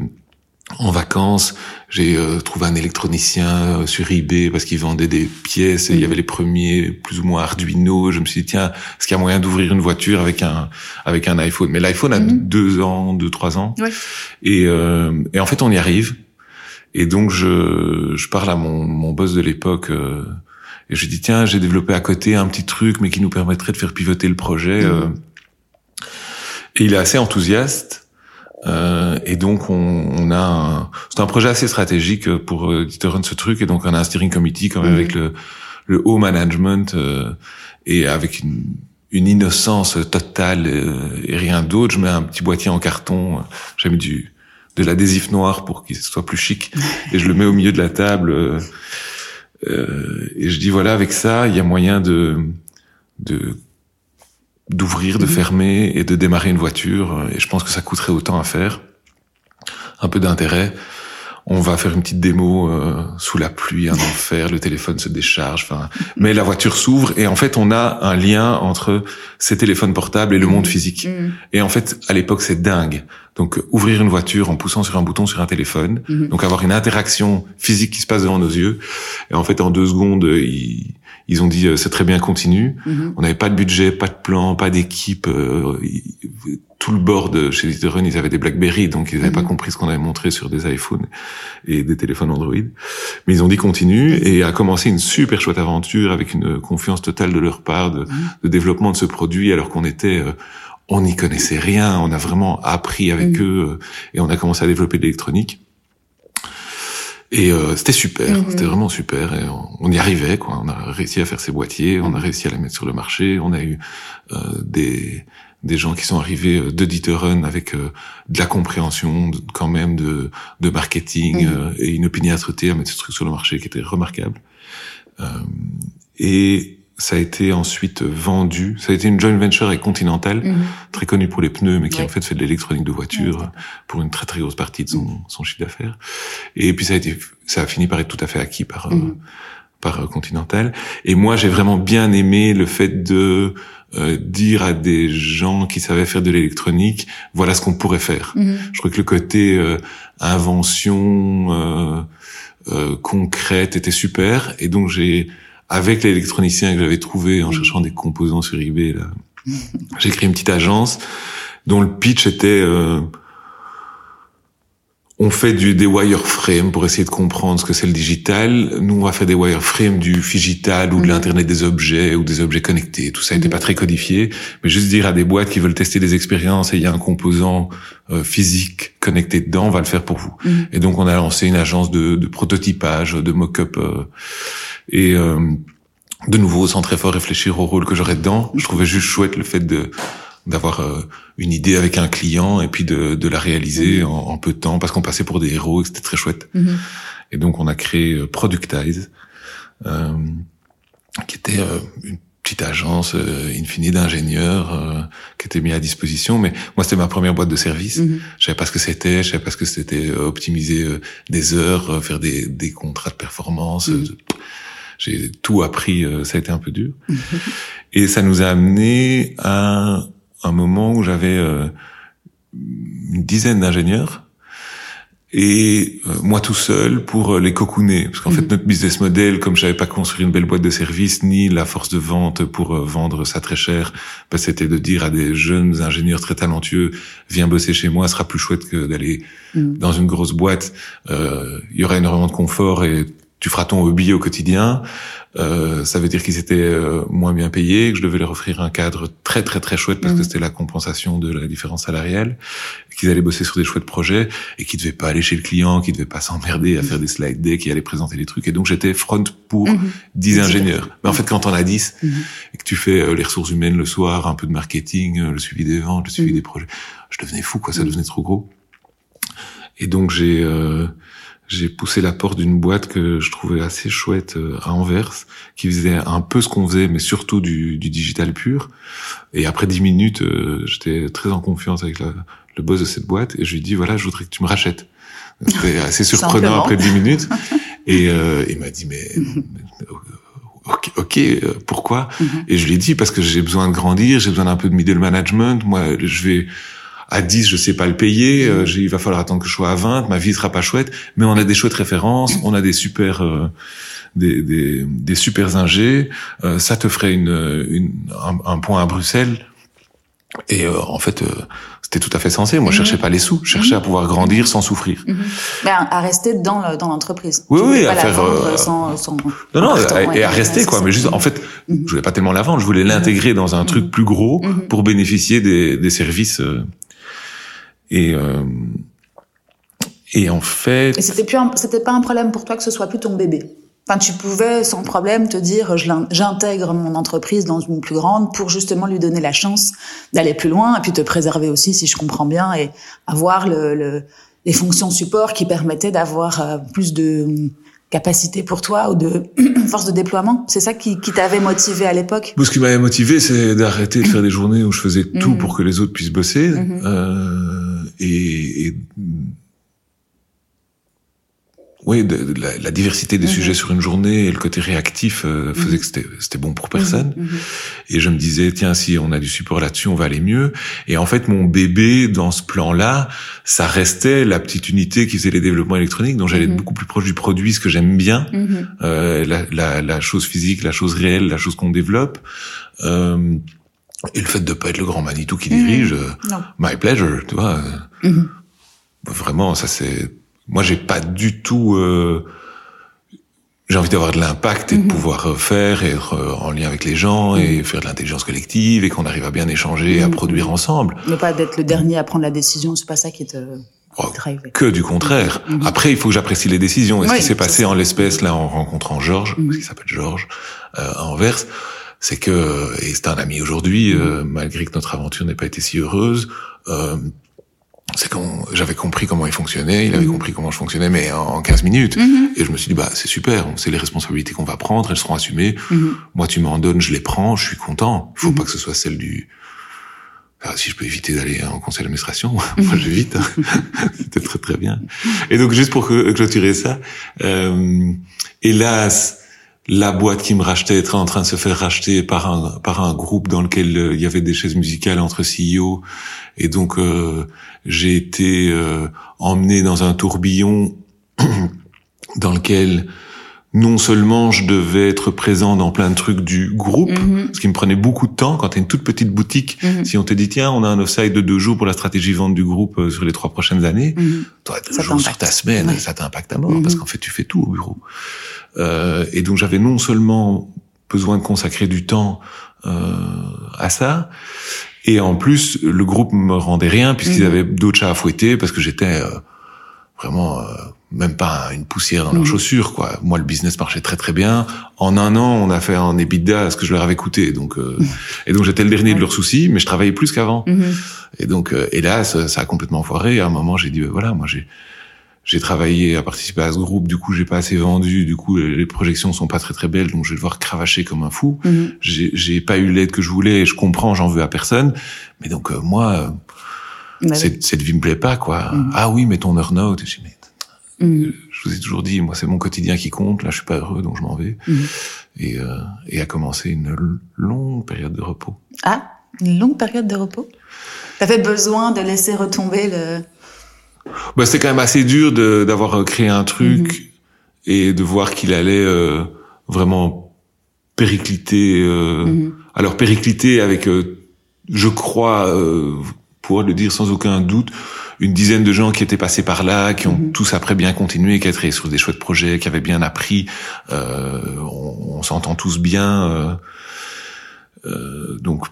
en vacances, j'ai euh, trouvé un électronicien euh, sur eBay parce qu'il vendait des pièces et il y Mhm. avait les premiers plus ou moins Arduino. Je me suis dit tiens, est-ce qu'il y a moyen d'ouvrir une voiture avec un avec un iPhone? Mais l'iPhone a Mhm. deux ans, deux trois ans. Ouais. Et, euh, et en fait on y arrive. Et donc je je parle à mon mon boss de l'époque. euh, et je lui dis tiens j'ai développé à côté un petit truc mais qui nous permettrait de faire pivoter le projet. Mhm. euh. Et il est assez enthousiaste. Euh, et donc on, on a c'est un projet assez stratégique pour euh, run ce truc et donc on a un steering committee quand même Mhm. avec le, le haut management euh, et avec une, une innocence totale euh, et rien d'autre. Je mets un petit boîtier en carton, j'ai mis du de l'adhésif noir pour qu'il soit plus chic et je le mets au milieu de la table euh, euh, et je dis voilà avec ça il y a moyen de de d'ouvrir, de Mhm. fermer et de démarrer une voiture. Et je pense que ça coûterait autant à faire. Un peu d'intérêt. On va faire une petite démo euh, sous la pluie, un enfer, le téléphone se décharge. Enfin, mais la voiture s'ouvre et en fait on a un lien entre ces téléphones portables et le monde physique. Mhm. Et en fait, à l'époque, c'est dingue. Donc, euh, ouvrir une voiture en poussant sur un bouton sur un téléphone, Mhm. donc avoir une interaction physique qui se passe devant nos yeux. Et en fait, en deux secondes, euh, ils, ont dit euh, c'est très bien, continue. Mhm. On n'avait pas de budget, pas de plan, pas d'équipe. euh, tout le board chez Run, ils avaient des BlackBerry, donc ils n'avaient pas Mhm. compris ce qu'on avait montré sur des iPhones et des téléphones Android. Mais ils ont dit continue et a commencé une super chouette aventure avec une confiance totale de leur part de, Mhm. de développement de ce produit, alors qu'on était, euh, on n'y connaissait rien. On a vraiment appris avec eux euh, et on a commencé à développer de l'électronique. Et euh, c'était super, Mhm. c'était vraiment super. Et on, on y arrivait, quoi. On a réussi à faire ces boîtiers, on a Mhm. réussi à les mettre sur le marché. On a eu euh, des des gens qui sont arrivés euh, de Dieterun avec euh, de la compréhension de- quand même de de marketing euh, et une opiniâtreté à mettre ce truc sur le marché qui était remarquable. Euh, et ça a été ensuite vendu. Ça a été une joint venture avec Continental, Mhm. très connu pour les pneus, mais qui Ouais. en fait fait de l'électronique de voiture Ouais, pour une très très grosse partie de son, son chiffre d'affaires. Et puis ça a été, ça a fini par être tout à fait acquis par euh, Mhm. par euh, Continental. Et moi, j'ai vraiment bien aimé le fait de euh, dire à des gens qui savaient faire de l'électronique, voilà ce qu'on pourrait faire. Mhm. Je crois que le côté euh, invention euh, euh, concrète était super. Et donc j'ai, avec l'électronicien que j'avais trouvé en cherchant des composants sur eBay, là, j'ai créé une petite agence dont le pitch était euh, on fait du, des wireframes pour essayer de comprendre ce que c'est le digital. Nous, on va faire des wireframes du digital ou de Mhm. l'internet des objets ou des objets connectés. Tout ça n'était Mhm. pas très codifié, mais juste dire à des boîtes qui veulent tester des expériences et il y a un composant euh, physique connecté dedans, on va le faire pour vous. Mhm. Et donc, on a lancé une agence de, de prototypage, de mock-up euh, et euh, de nouveau, sans très fort réfléchir au rôle que j'aurais dedans. Je trouvais juste chouette le fait de d'avoir euh, une idée avec un client et puis de, de la réaliser Mhm. en, en peu de temps parce qu'on passait pour des héros et que c'était très chouette. Mhm. Et donc on a créé euh, Productize, euh, qui était euh, une petite agence euh, in fine d'ingénieurs euh, qui était mis à disposition. Mais moi c'était ma première boîte de service. Mhm. Je savais pas ce que c'était, je savais pas ce que c'était optimiser euh, des heures, euh, faire des, des contrats de performance. Mhm. J'ai tout appris, ça a été un peu dur. Et ça nous a amené à un moment où j'avais euh, une dizaine d'ingénieurs et euh, moi tout seul pour euh, les cocooner. Parce qu'en Mhm. fait, notre business model, comme je savais pas construire une belle boîte de service, ni la force de vente pour euh, vendre ça très cher, bah, c'était de dire à des jeunes ingénieurs très talentueux, viens bosser chez moi, ce sera plus chouette que d'aller Mhm. dans une grosse boîte. Euh, Il y aura énormément de confort et tu feras ton hobby au quotidien. Euh, ça veut dire qu'ils étaient euh, moins bien payés, que je devais leur offrir un cadre très très très chouette parce que c'était la compensation de la différence salariale, qu'ils allaient bosser sur des chouettes projets et qu'ils devaient pas aller chez le client, qu'ils devaient pas s'emmerder à faire des slide decks, qui allaient présenter des trucs. Et donc j'étais front pour Mhm. 10 Dix ingénieurs. Mais en fait, quand on a 10 Mhm. et que tu fais euh, les ressources humaines le soir, un peu de marketing, euh, le suivi des ventes, le suivi Mhm. des projets, je devenais fou, quoi. Ça Mhm. devenait trop gros. Et donc j'ai euh, j'ai poussé la porte d'une boîte que je trouvais assez chouette euh, à Anvers, qui faisait un peu ce qu'on faisait, mais surtout du, du, digital pur. Et après dix minutes, euh, j'étais très en confiance avec la, le boss de cette boîte, et je lui ai dit voilà, je voudrais que tu me rachètes. C'était assez surprenant après dix minutes. Et euh, il m'a dit mais, ok, pourquoi? Mm-hmm. Et je lui ai dit parce que j'ai besoin de grandir, j'ai besoin d'un peu de middle management. Moi, je vais à 10, je sais pas le payer, euh, il va falloir attendre que je sois à 20, ma vie sera pas chouette, mais on a des chouettes références, on a des super euh, des, des, des super ingés, euh, ça te ferait une, une un, point à Bruxelles. Et en fait, c'était tout à fait sensé. Moi, je cherchais pas les sous, je cherchais à pouvoir grandir sans souffrir. Mm ben, à rester dans dans l'entreprise. Oui, oui, à faire. Sans, sans non, non, et à rester quoi. Mais juste, en fait, je voulais pas tellement la vendre, je voulais l'intégrer dans un truc plus gros pour bénéficier des, des services. Et euh, et en fait. Et c'était plus, c'était pas un problème pour toi que ce soit plus ton bébé. Enfin, tu pouvais sans problème te dire, j'intègre mon entreprise dans une plus grande pour justement lui donner la chance d'aller plus loin et puis te préserver aussi, si je comprends bien, et avoir le, le les fonctions support qui permettaient d'avoir euh, plus de capacité pour toi ou de force de déploiement C'est ça qui, qui t'avait motivé à l'époque? Ce qui m'avait motivé, c'est d'arrêter de faire des journées où je faisais tout mm. pour que les autres puissent bosser. Mm-hmm. Euh, et, et oui, de, la, la, diversité des mhm. sujets sur une journée et le côté réactif euh, faisait mhm. que c'était, c'était bon pour personne. Mhm. Et je me disais, tiens, si on a du support là-dessus, on va aller mieux. Et en fait, mon bébé, dans ce plan-là, ça restait la petite unité qui faisait les développements électroniques, dont j'allais être beaucoup plus proche du produit, ce que j'aime bien, euh, la, la, la, chose physique, la chose réelle, la chose qu'on développe. Euh, et le fait de pas être le grand Manitou qui dirige, euh, my pleasure, tu vois. Vraiment, ça c'est moi, j'ai pas du tout. Euh, j'ai envie d'avoir de l'impact et de mhm. pouvoir euh, faire et être euh, en lien avec les gens et mhm. faire de l'intelligence collective et qu'on arrive à bien échanger et à mhm. produire ensemble. Ne pas d'être le dernier à prendre la décision, c'est pas ça qui te. Oh, que du contraire. Après, il faut que j'apprécie les décisions. Et ce qui s'est passé en l'espèce là en rencontrant Georges, qui s'appelle Georges, euh, à Anvers, c'est que et c'est un ami aujourd'hui, malgré que notre aventure n'ait pas été si heureuse. Euh, c'est quand j'avais compris comment il fonctionnait, il avait mhm. compris comment je fonctionnais, mais en 15 minutes. Mhm. Et je me suis dit, bah c'est super, c'est les responsabilités qu'on va prendre, elles seront assumées. Mhm. Moi, tu m'en donnes, je les prends, je suis content. Il faut pas que ce soit celle du... Ah, si je peux éviter d'aller en conseil d'administration, moi j'évite. Hein. C'était très très bien. Et donc juste pour clôturer ça, euh, hélas, la boîte qui me rachetait était en train de se faire racheter par un par un groupe dans lequel euh, il y avait des chaises musicales entre CEO et donc euh, j'ai été euh, emmené dans un tourbillon dans lequel non seulement je devais être présent dans plein de trucs du groupe, mhm. ce qui me prenait beaucoup de temps quand tu une toute petite boutique. Mhm. Si on te dit tiens, on a un offside de deux jours pour la stratégie vente du groupe euh, sur les trois prochaines années, mm toi deux jours sur ta semaine, ça t'impacte à mort parce mhm. qu'en fait tu fais tout au bureau. Euh, et donc j'avais non seulement besoin de consacrer du temps euh, à ça, et en plus, le groupe me rendait rien puisqu'ils mhm. avaient d'autres chats à fouetter parce que j'étais euh, vraiment euh, même pas une poussière dans leurs mhm. chaussures quoi. Moi, le business marchait très très bien. En un an, on a fait un EBITDA ce que je leur avais coûté. Donc euh, mhm. et donc j'étais le dernier de leurs soucis, mais je travaillais plus qu'avant. Et donc et là, ça, ça, a complètement foiré. À un moment, j'ai dit ben voilà, moi j'ai j'ai travaillé à participer à ce groupe, du coup j'ai pas assez vendu, du coup les projections sont pas très très belles, donc je vais devoir cravacher comme un fou. Mhm. J'ai pas eu l'aide que je voulais, je comprends, j'en veux à personne, mais donc euh, moi, bah cette, vie me plaît pas quoi. Mhm. Ah oui, mais ton je, mhm. je vous ai toujours dit, moi c'est mon quotidien qui compte, là je suis pas heureux donc je m'en vais. Et, euh, et a commencé une longue période de repos. Ah, une longue période de repos? T'avais besoin de laisser retomber le bah, c'était quand même assez dur d'avoir euh, créé un truc mhm. et de voir qu'il allait euh, vraiment péricliter. Euh, mhm. Alors péricliter avec, je crois, pouvoir le dire sans aucun doute, une dizaine de gens qui étaient passés par là, qui ont mhm. tous après bien continué, qui travaillé sur des chouettes projets, qui avaient bien appris. on, on s'entend tous bien. donc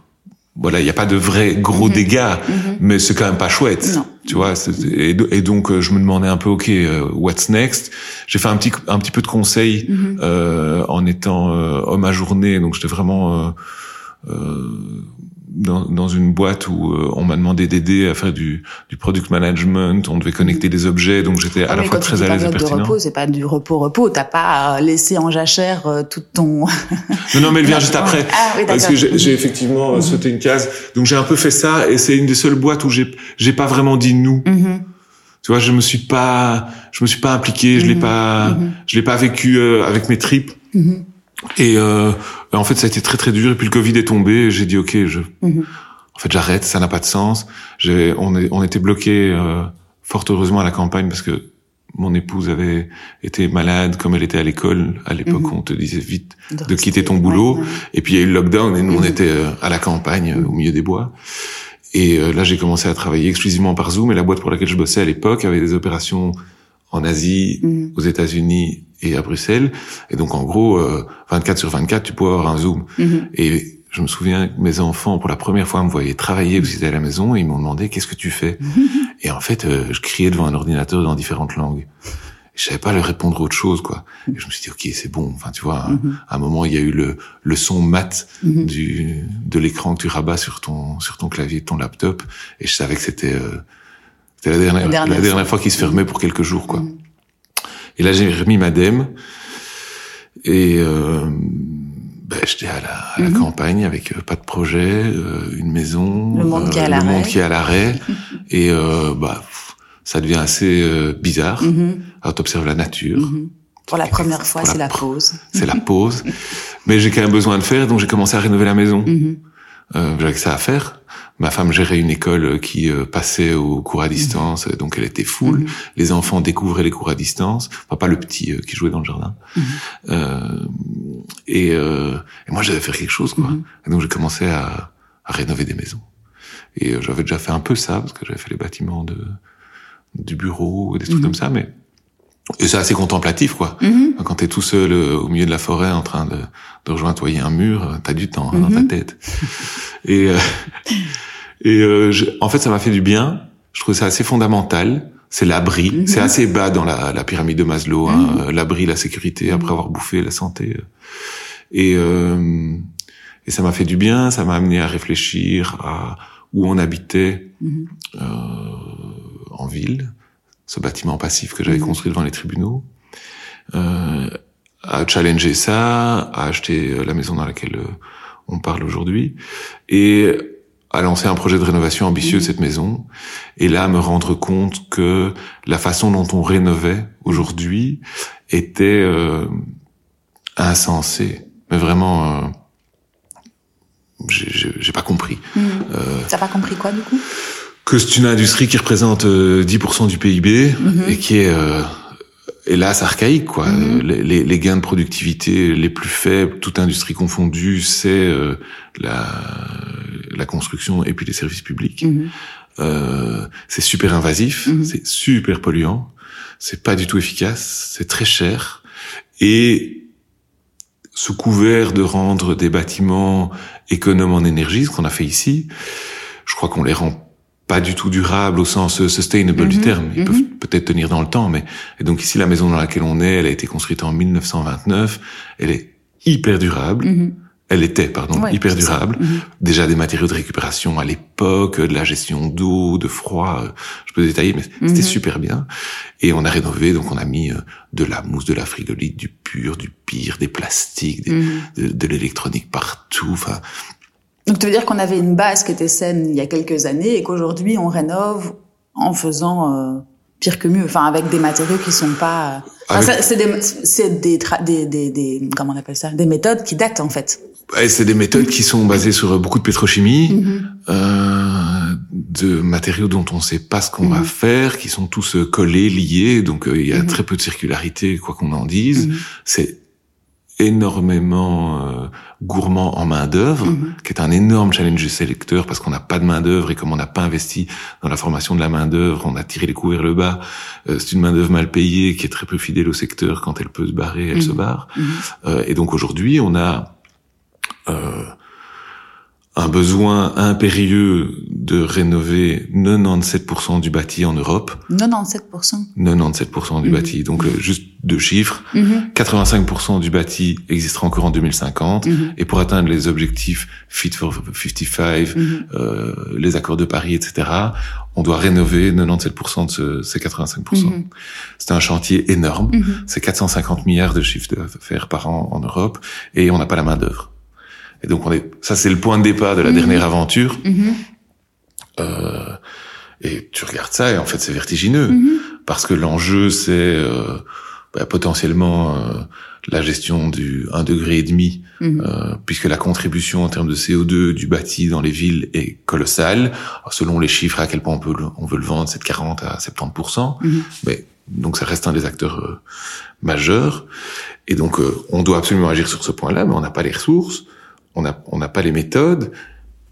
voilà, il n'y a pas de vrais gros mhm. dégâts, mhm. mais c'est quand même pas chouette, tu vois. Et, donc euh, je me demandais un peu, ok, euh, what's next? J'ai fait un petit un petit peu de conseil mhm. euh, en étant euh, homme à journée, donc j'étais vraiment dans dans, une boîte où euh, on m'a demandé d'aider à faire du, du product management. On devait connecter des objets, donc j'étais à Ah, la fois très à l'aise et période de pertinent. repos, c'est pas du repos-repos. T'as pas laissé en jachère euh, tout ton. Non, non, mais elle vient juste après. Ah oui, Parce que j'ai j'ai effectivement euh, sauté une case. Donc j'ai un peu fait ça, et c'est une des seules boîtes où j'ai j'ai pas vraiment dit nous. Mhm. Tu vois, je me suis pas, je me suis pas impliqué, je l'ai Mhm. pas, Mhm. je l'ai pas vécu euh, avec mes tripes. Et euh, en fait, ça a été très très dur. Et puis le Covid est tombé. J'ai dit ok, je, Mhm. en fait, j'arrête. Ça n'a pas de sens. J'ai, on, est, on était bloqué euh, fort heureusement à la campagne parce que mon épouse avait été malade, comme elle était à l'école. À l'époque, Mhm. on te disait vite de quitter ton boulot. Ouais. Et puis il y a eu le lockdown et nous on Mhm. était euh, à la campagne, au milieu des bois. Et euh, là j'ai commencé à travailler exclusivement par Zoom. Et la boîte pour laquelle je bossais à l'époque avait des opérations en Asie, aux États-Unis et à Bruxelles. Et donc en gros, euh, 24 sur 24, tu pouvais avoir un Zoom. Mhm. Et je me souviens que mes enfants, pour la première fois, me voyaient travailler parce qu'ils étaient à la maison et ils m'ont demandé qu'est-ce que tu fais? Et en fait, euh, je criais devant un ordinateur dans différentes langues. Je savais pas leur répondre autre chose, quoi. Et je me suis dit, ok, c'est bon. Enfin, tu vois, à- Mhm. à un moment, il y a eu le, le son mat Mhm. du, de l'écran que tu rabats sur ton, sur ton clavier de ton laptop. Et je savais que c'était, euh, c'était la dernière, La la dernière dernière, fois. fois, qu'il se fermait pour quelques jours, quoi. Et là, j'ai remis ma dème. Et euh, ben, j'étais à la, à la Mhm. campagne avec euh, pas de projet, euh, une maison, Le monde qui est à l'arrêt. monde qui est à l'arrêt. et euh, bah, pff, ça devient assez euh, bizarre. Mhm. Alors, t'observes la nature, Mhm. Pour la première fois, la c'est la pr- pause. c'est la pause. Mais j'ai quand même besoin de faire, donc j'ai commencé à rénover la maison. Mhm. Euh, j'avais que ça à faire. Ma femme gérait une école qui euh, passait aux cours à distance, euh, donc elle était full. Mhm. Les enfants découvraient les cours à distance. Enfin, pas le petit euh, qui jouait dans le jardin. Mhm. Euh, et, euh, et moi, j'avais faire quelque chose, quoi. Mhm. Et donc, j'ai commencé à, à rénover des maisons. Et euh, j'avais déjà fait un peu ça, parce que j'avais fait les bâtiments de du bureau, des trucs Mhm. comme ça, mais et c'est assez contemplatif, quoi. Mhm. Quand t'es tout seul euh, au milieu de la forêt en train de, de rejointoyer un mur, euh, t'as du temps hein, dans ta Mhm. tête. Et, euh, et euh, je- en fait, ça m'a fait du bien. Je trouve ça assez fondamental. C'est l'abri. Mhm. C'est assez bas dans la, la pyramide de Maslow. hein, euh, L'abri, la sécurité, après Mhm. avoir bouffé, la santé. Et, euh, et ça m'a fait du bien. Ça m'a amené à réfléchir à où on habitait Mhm. euh, en ville, ce bâtiment passif que j'avais Mhm. construit devant les tribunaux, euh, à challenger ça, à acheter euh, la maison dans laquelle euh, on parle aujourd'hui, et à lancer un projet de rénovation ambitieux de Mhm. cette maison, et là à me rendre compte que la façon dont on rénovait aujourd'hui était euh, insensée, mais vraiment, euh, j'ai- pas compris. Mhm. Euh, T'as pas compris quoi du coup? Que c'est une industrie qui représente euh, 10% du PIB Mhm. et qui est euh, hélas archaïque quoi. Mhm. Euh, Les, gains de productivité les plus faibles, toute industrie confondue, c'est euh, la la construction et puis les services publics. Mhm. Euh, c'est super invasif, c'est super polluant, c'est pas du tout efficace, c'est très cher et sous couvert de rendre des bâtiments économes en énergie, ce qu'on a fait ici, je crois qu'on les rend pas du tout durables au sens euh, sustainable du Mhm, terme. Ils mhm. peuvent peut-être tenir dans le temps, mais et donc ici la maison dans laquelle on est, elle a été construite en 1929, elle est hyper durable. Mhm. Elle était, pardon, Ouais, hyper durable. Mhm. Déjà des matériaux de récupération à l'époque, de la gestion d'eau, de froid. euh, Je peux détailler, mais c'était Mhm. super bien. Et on a rénové, donc on a mis euh, de la mousse, de la frigolite, du pur, du pire, des plastiques, des- Mhm. de, de l'électronique partout. Enfin, Donc, tu veux dire qu'on avait une base qui était saine il y a quelques années et qu'aujourd'hui, on rénove en faisant euh, pire que mieux, enfin, avec des matériaux qui sont pas... Enfin, Avec- ça, c'est des, c'est des, tra- des, des, des, comment on appelle ça? Des méthodes qui datent, en fait. ouais, c'est des méthodes qui sont basées sur euh, beaucoup de pétrochimie. Mhm. euh, de matériaux dont on ne sait pas ce qu'on va Mhm. faire, qui sont tous euh, collés, liés, donc euh, il y a Mhm. très peu de circularité, quoi qu'on en dise. C'est énormément euh, gourmand en main d'œuvre, Mhm. qui est un énorme challenge du sélecteur parce qu'on n'a pas de main d'œuvre et comme on n'a pas investi dans la formation de la main d'œuvre, on a tiré les coups vers le bas. Euh, c'est une main d'œuvre mal payée qui est très peu fidèle au secteur. Quand elle peut se barrer, elle Mhm. se barre. Mhm. Euh, et donc aujourd'hui, on a euh, un besoin impérieux de rénover 97% du bâti en Europe. 97% 97% du Mhm. bâti. Donc, euh, juste deux chiffres. Mhm, 85% du bâti existera encore en 2050. mhm, Et pour atteindre les objectifs Fit for 55, mhm. euh, les accords de Paris, etc., on doit rénover 97% de ce- ces 85%. Mhm. C'est un chantier énorme. Mhm. C'est 450 milliards de chiffre d'affaires par an en Europe et on n'a pas la main d'œuvre. Et donc on est, ça c'est le point de départ de la Mhm. dernière aventure. Mhm. Euh, et tu regardes ça et en fait c'est vertigineux Mhm. parce que l'enjeu c'est euh, bah, potentiellement euh, la gestion du 1 degré et demi euh, puisque la contribution en termes de CO2 du bâti dans les villes est colossale. Alors, selon les chiffres à quel point on, peut le- on veut le vendre, c'est de 40 à 70%. Mhm. Mais donc ça reste un des acteurs majeurs. Et donc on doit absolument agir sur ce point-là, mais on n'a pas les ressources, on n'a on n'a pas les méthodes.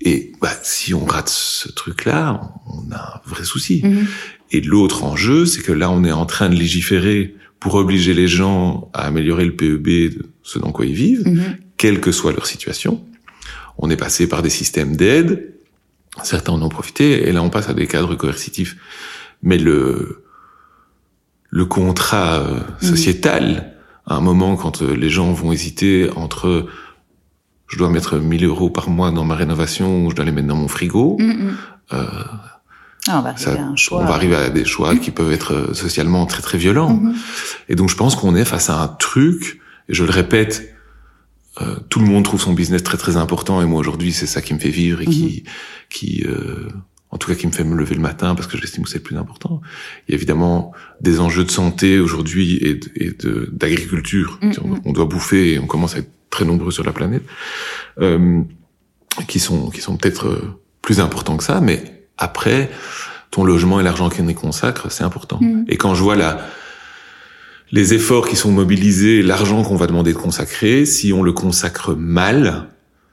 Et bah, si on rate ce truc-là, on a un vrai souci. Mhm. Et l'autre enjeu, c'est que là, on est en train de légiférer pour obliger les gens à améliorer le PEB de ce dans quoi ils vivent, Mhm. quelle que soit leur situation. On est passé par des systèmes d'aide, certains en ont profité, et là on passe à des cadres coercitifs. Mais le le contrat euh, Mhm. sociétal, à un moment quand euh, les gens vont hésiter entre je dois mettre 1000 euros par mois dans ma rénovation ou je dois les mettre dans mon frigo, euh, Ah, on va ça, arriver à un choix. on va arriver à des choix qui peuvent être euh, socialement très très violents. Mhm. Et donc je pense qu'on est face à un truc, et je le répète, euh, tout le monde trouve son business très très important, et moi aujourd'hui c'est ça qui me fait vivre et qui, qui euh, en tout cas qui me fait me lever le matin parce que j'estime que c'est le plus important. Il y a évidemment des enjeux de santé aujourd'hui et de- et de- d'agriculture. Mhm. On, on doit bouffer et on commence à être très nombreux sur la planète, euh, qui sont qui sont peut-être euh, plus importants que ça, mais après ton logement et l'argent qu'on y consacre, c'est important. Mhm. Et quand je vois la les efforts qui sont mobilisés, l'argent qu'on va demander de consacrer, si on le consacre mal,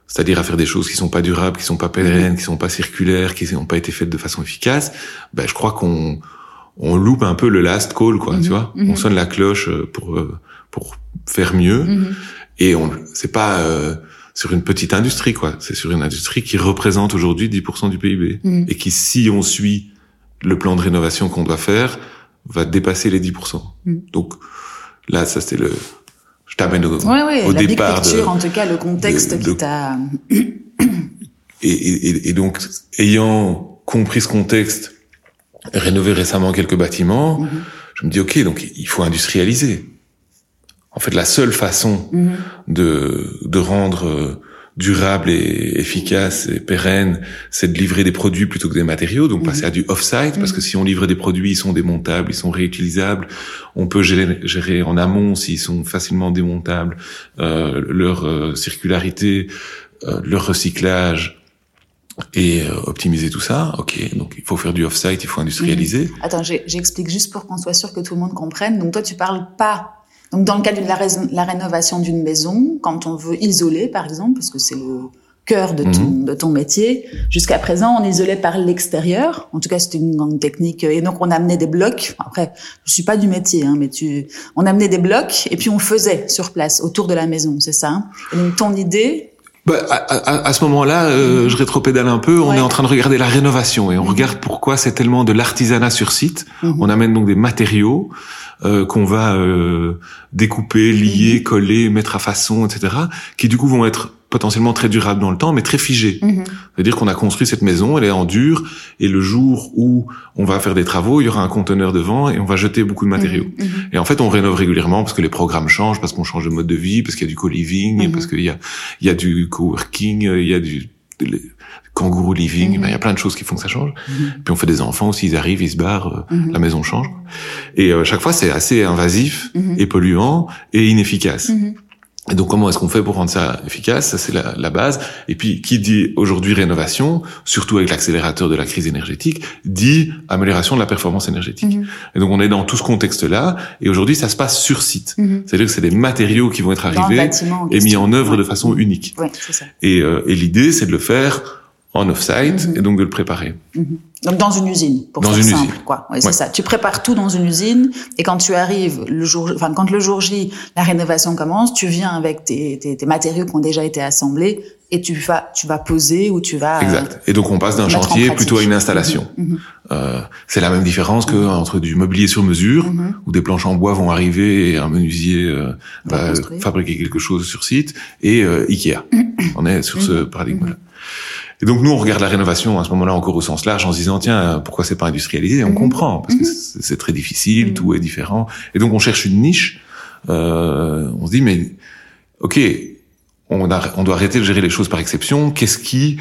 c'est-à-dire à faire des choses qui sont pas durables, qui sont pas pérennes, qui sont pas circulaires, qui n'ont pas été faites de façon efficace, ben je crois qu'on on loupe un peu le last call, quoi. Mhm, Tu vois, on sonne la cloche euh, pour euh, pour faire mieux, Mhm. Et on c'est pas euh, sur une petite industrie, quoi. C'est sur une industrie qui représente aujourd'hui 10% du PIB Mhm. et qui, si on suit le plan de rénovation qu'on doit faire, va dépasser les 10%. Mm. Donc là, ça c'est le. Je t'amène au, Ouais, ouais, au la big départ de- picture, en tout cas, le contexte de- qui de- t'a... et, et, et donc ayant compris ce contexte, rénové récemment quelques bâtiments, Mhm. je me dis ok, donc il faut industrialiser. En fait, la seule façon Mhm. de, de rendre euh, durable et efficace et pérenne, c'est de livrer des produits plutôt que des matériaux, donc Mhm. passer à du off-site, parce que si on livre des produits, ils sont démontables, ils sont réutilisables, on peut gérer, gérer en amont s'ils sont facilement démontables, euh, leur euh, circularité, euh, leur recyclage et euh, optimiser tout ça. Ok, donc il faut faire du off-site, il faut industrialiser. Attends, j'explique juste pour qu'on soit sûr que tout le monde comprenne. Donc toi, tu parles pas. Donc dans le cas de la, rénovation d'une maison, quand on veut isoler, par exemple, parce que c'est le cœur de ton, Mhm. de ton métier, jusqu'à présent, on isolait par l'extérieur. En tout cas, c'était une grande technique. Et donc, on amenait des blocs. Après, je suis pas du métier, hein, mais tu, on amenait des blocs et puis on faisait sur place, autour de la maison, c'est ça. hein et donc, ton idée, Bah, à, à- à ce moment-là, euh, je rétropédale un peu. On Ouais. est en train de regarder la rénovation et on Mhm. regarde pourquoi c'est tellement de l'artisanat sur site. Mhm. On amène donc des matériaux euh, qu'on va euh, découper, lier, Mhm. coller, mettre à façon, etc. Qui du coup vont être potentiellement très durables dans le temps, mais très figés. Mhm. C'est-à-dire qu'on a construit cette maison, elle est en dur, et le jour où on va faire des travaux, il y aura un conteneur devant et on va jeter beaucoup de matériaux. Mhm. Mhm. Et en fait, on rénove régulièrement parce que les programmes changent, parce qu'on change de mode de vie, parce qu'il y a du co-living, parce qu'il y a, il y a du coworking, il y a du kangourou living, ben, il y a plein de choses qui font que ça change. Puis on fait des enfants aussi, ils arrivent, ils se barrent, euh, la maison change. Et euh, chaque fois, c'est assez invasif et polluant et inefficace. Et donc, comment est-ce qu'on fait pour rendre ça efficace? Ça, c'est la, la base. Et puis, qui dit aujourd'hui rénovation, surtout avec l'accélérateur de la crise énergétique, dit amélioration de la performance énergétique. Mhm. Et donc, on est dans tout ce contexte-là. Et aujourd'hui, ça se passe sur site. Mhm. C'est-à-dire que c'est des matériaux qui vont être arrivés bâtiment et mis en œuvre de façon unique. Ouais, ça. Et, euh, et l'idée, c'est de le faire en off-site et donc de le préparer. Donc dans une usine, pour dans faire une simple, usine. quoi. Oui, c'est ça. Tu prépares tout dans une usine et quand tu arrives le jour, enfin quand le jour J, la rénovation commence, tu viens avec tes, tes, tes matériaux qui ont déjà été assemblés et tu vas tu vas poser ou tu vas. Exact. Et donc on passe d'un chantier plutôt à une installation. Euh, c'est la même différence que entre du mobilier sur mesure, où des planches en bois vont arriver et un menuisier euh, Va fabriquer quelque chose sur site, et euh, Ikea. on est sur ce paradigme-là. Et donc nous, on regarde la rénovation à ce moment-là encore au sens large en se disant tiens pourquoi c'est pas industrialisé? On comprend parce que c'est c'est très difficile, tout est différent. Et donc on cherche une niche. Euh, on se dit mais ok, on, a- on doit arrêter de gérer les choses par exception. Qu'est-ce qui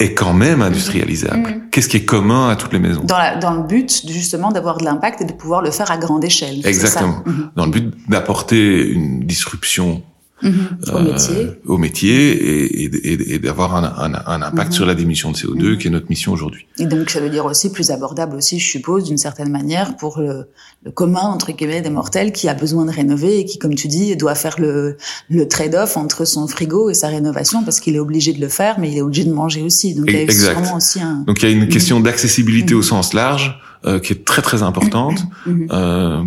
est quand même industrialisable? Qu'est-ce qui est commun à toutes les maisons? Dans, la, dans le but justement d'avoir de l'impact et de pouvoir le faire à grande échelle. Exactement. Mhm. Dans le but d'apporter une disruption Mhm. Au euh, métier. au métier et, et- et- d'avoir un, un- un impact Mhm. sur la diminution de CO2 qui est notre mission aujourd'hui. Et donc, ça veut dire aussi plus abordable aussi, je suppose, d'une certaine manière, pour le, le commun, entre guillemets, des mortels qui a besoin de rénover et qui, comme tu dis, doit faire le, le trade-off entre son frigo et sa rénovation parce qu'il est obligé de le faire, mais il est obligé de manger aussi. Donc, il y a Exact. aussi un... Donc il y a une question d'accessibilité Mhm. au sens large euh, qui est très très importante. Mhm. Euh,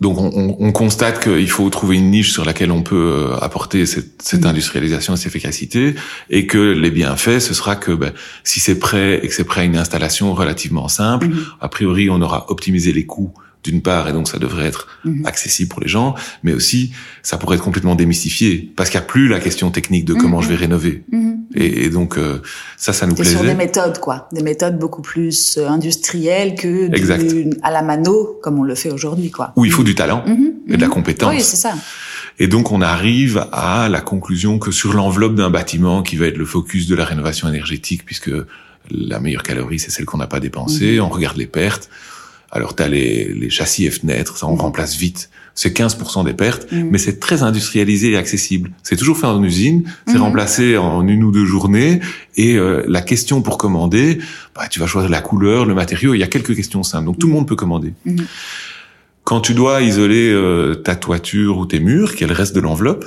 donc on, on- on constate qu'il faut trouver une niche sur laquelle on peut euh, apporter cette, cette Mhm. industrialisation et cette efficacité, et que les bienfaits, ce sera que ben, si c'est prêt et que c'est prêt à une installation relativement simple, Mhm. a priori on aura optimisé les coûts d'une part, et donc ça devrait être Mhm. accessible pour les gens, mais aussi ça pourrait être complètement démystifié, parce qu'il n'y a plus la question technique de comment Mhm. je vais rénover. Mhm. Et, et donc euh, ça, ça nous T'es sur des plaisait. méthodes, quoi. Des méthodes beaucoup plus euh, industrielles que du, Exact. à la mano, comme on le fait aujourd'hui, quoi. Où il faut du talent et de la compétence. Oui, c'est ça. Et donc on arrive à la conclusion que sur l'enveloppe d'un bâtiment qui va être le focus de la rénovation énergétique, puisque la meilleure calorie c'est celle qu'on n'a pas dépensée, on regarde les pertes. Alors tu as les, les châssis et fenêtres, ça on Mhm. remplace vite. C'est 15% des pertes, Mhm. mais c'est très industrialisé et accessible. C'est toujours fait en usine, c'est Mhm. remplacé en une ou deux journées. Et euh, la question pour commander, bah, tu vas choisir la couleur, le matériau. Il y a quelques questions simples, donc tout le monde peut commander. Quand tu dois isoler euh, ta toiture ou tes murs, qui est le reste de l'enveloppe,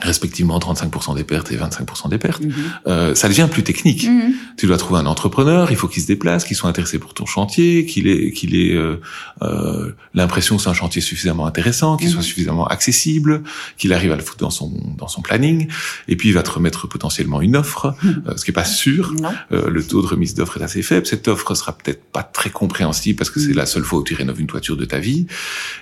respectivement 35% des pertes et 25% des pertes, Mhm. euh, ça devient plus technique. Mhm. Tu dois trouver un entrepreneur, il faut qu'il se déplace, qu'il soit intéressé pour ton chantier, qu'il ait, qu'il ait euh, euh, l'impression que c'est un chantier suffisamment intéressant, qu'il Mhm. soit suffisamment accessible, qu'il arrive à le foutre dans son dans son planning, et puis il va te remettre potentiellement une offre, Mhm. euh, ce qui est pas sûr. Euh, le taux de remise d'offre est assez faible. Cette offre sera peut-être pas très compréhensible parce que c'est Mhm. la seule fois où tu rénoves une toiture de ta vie.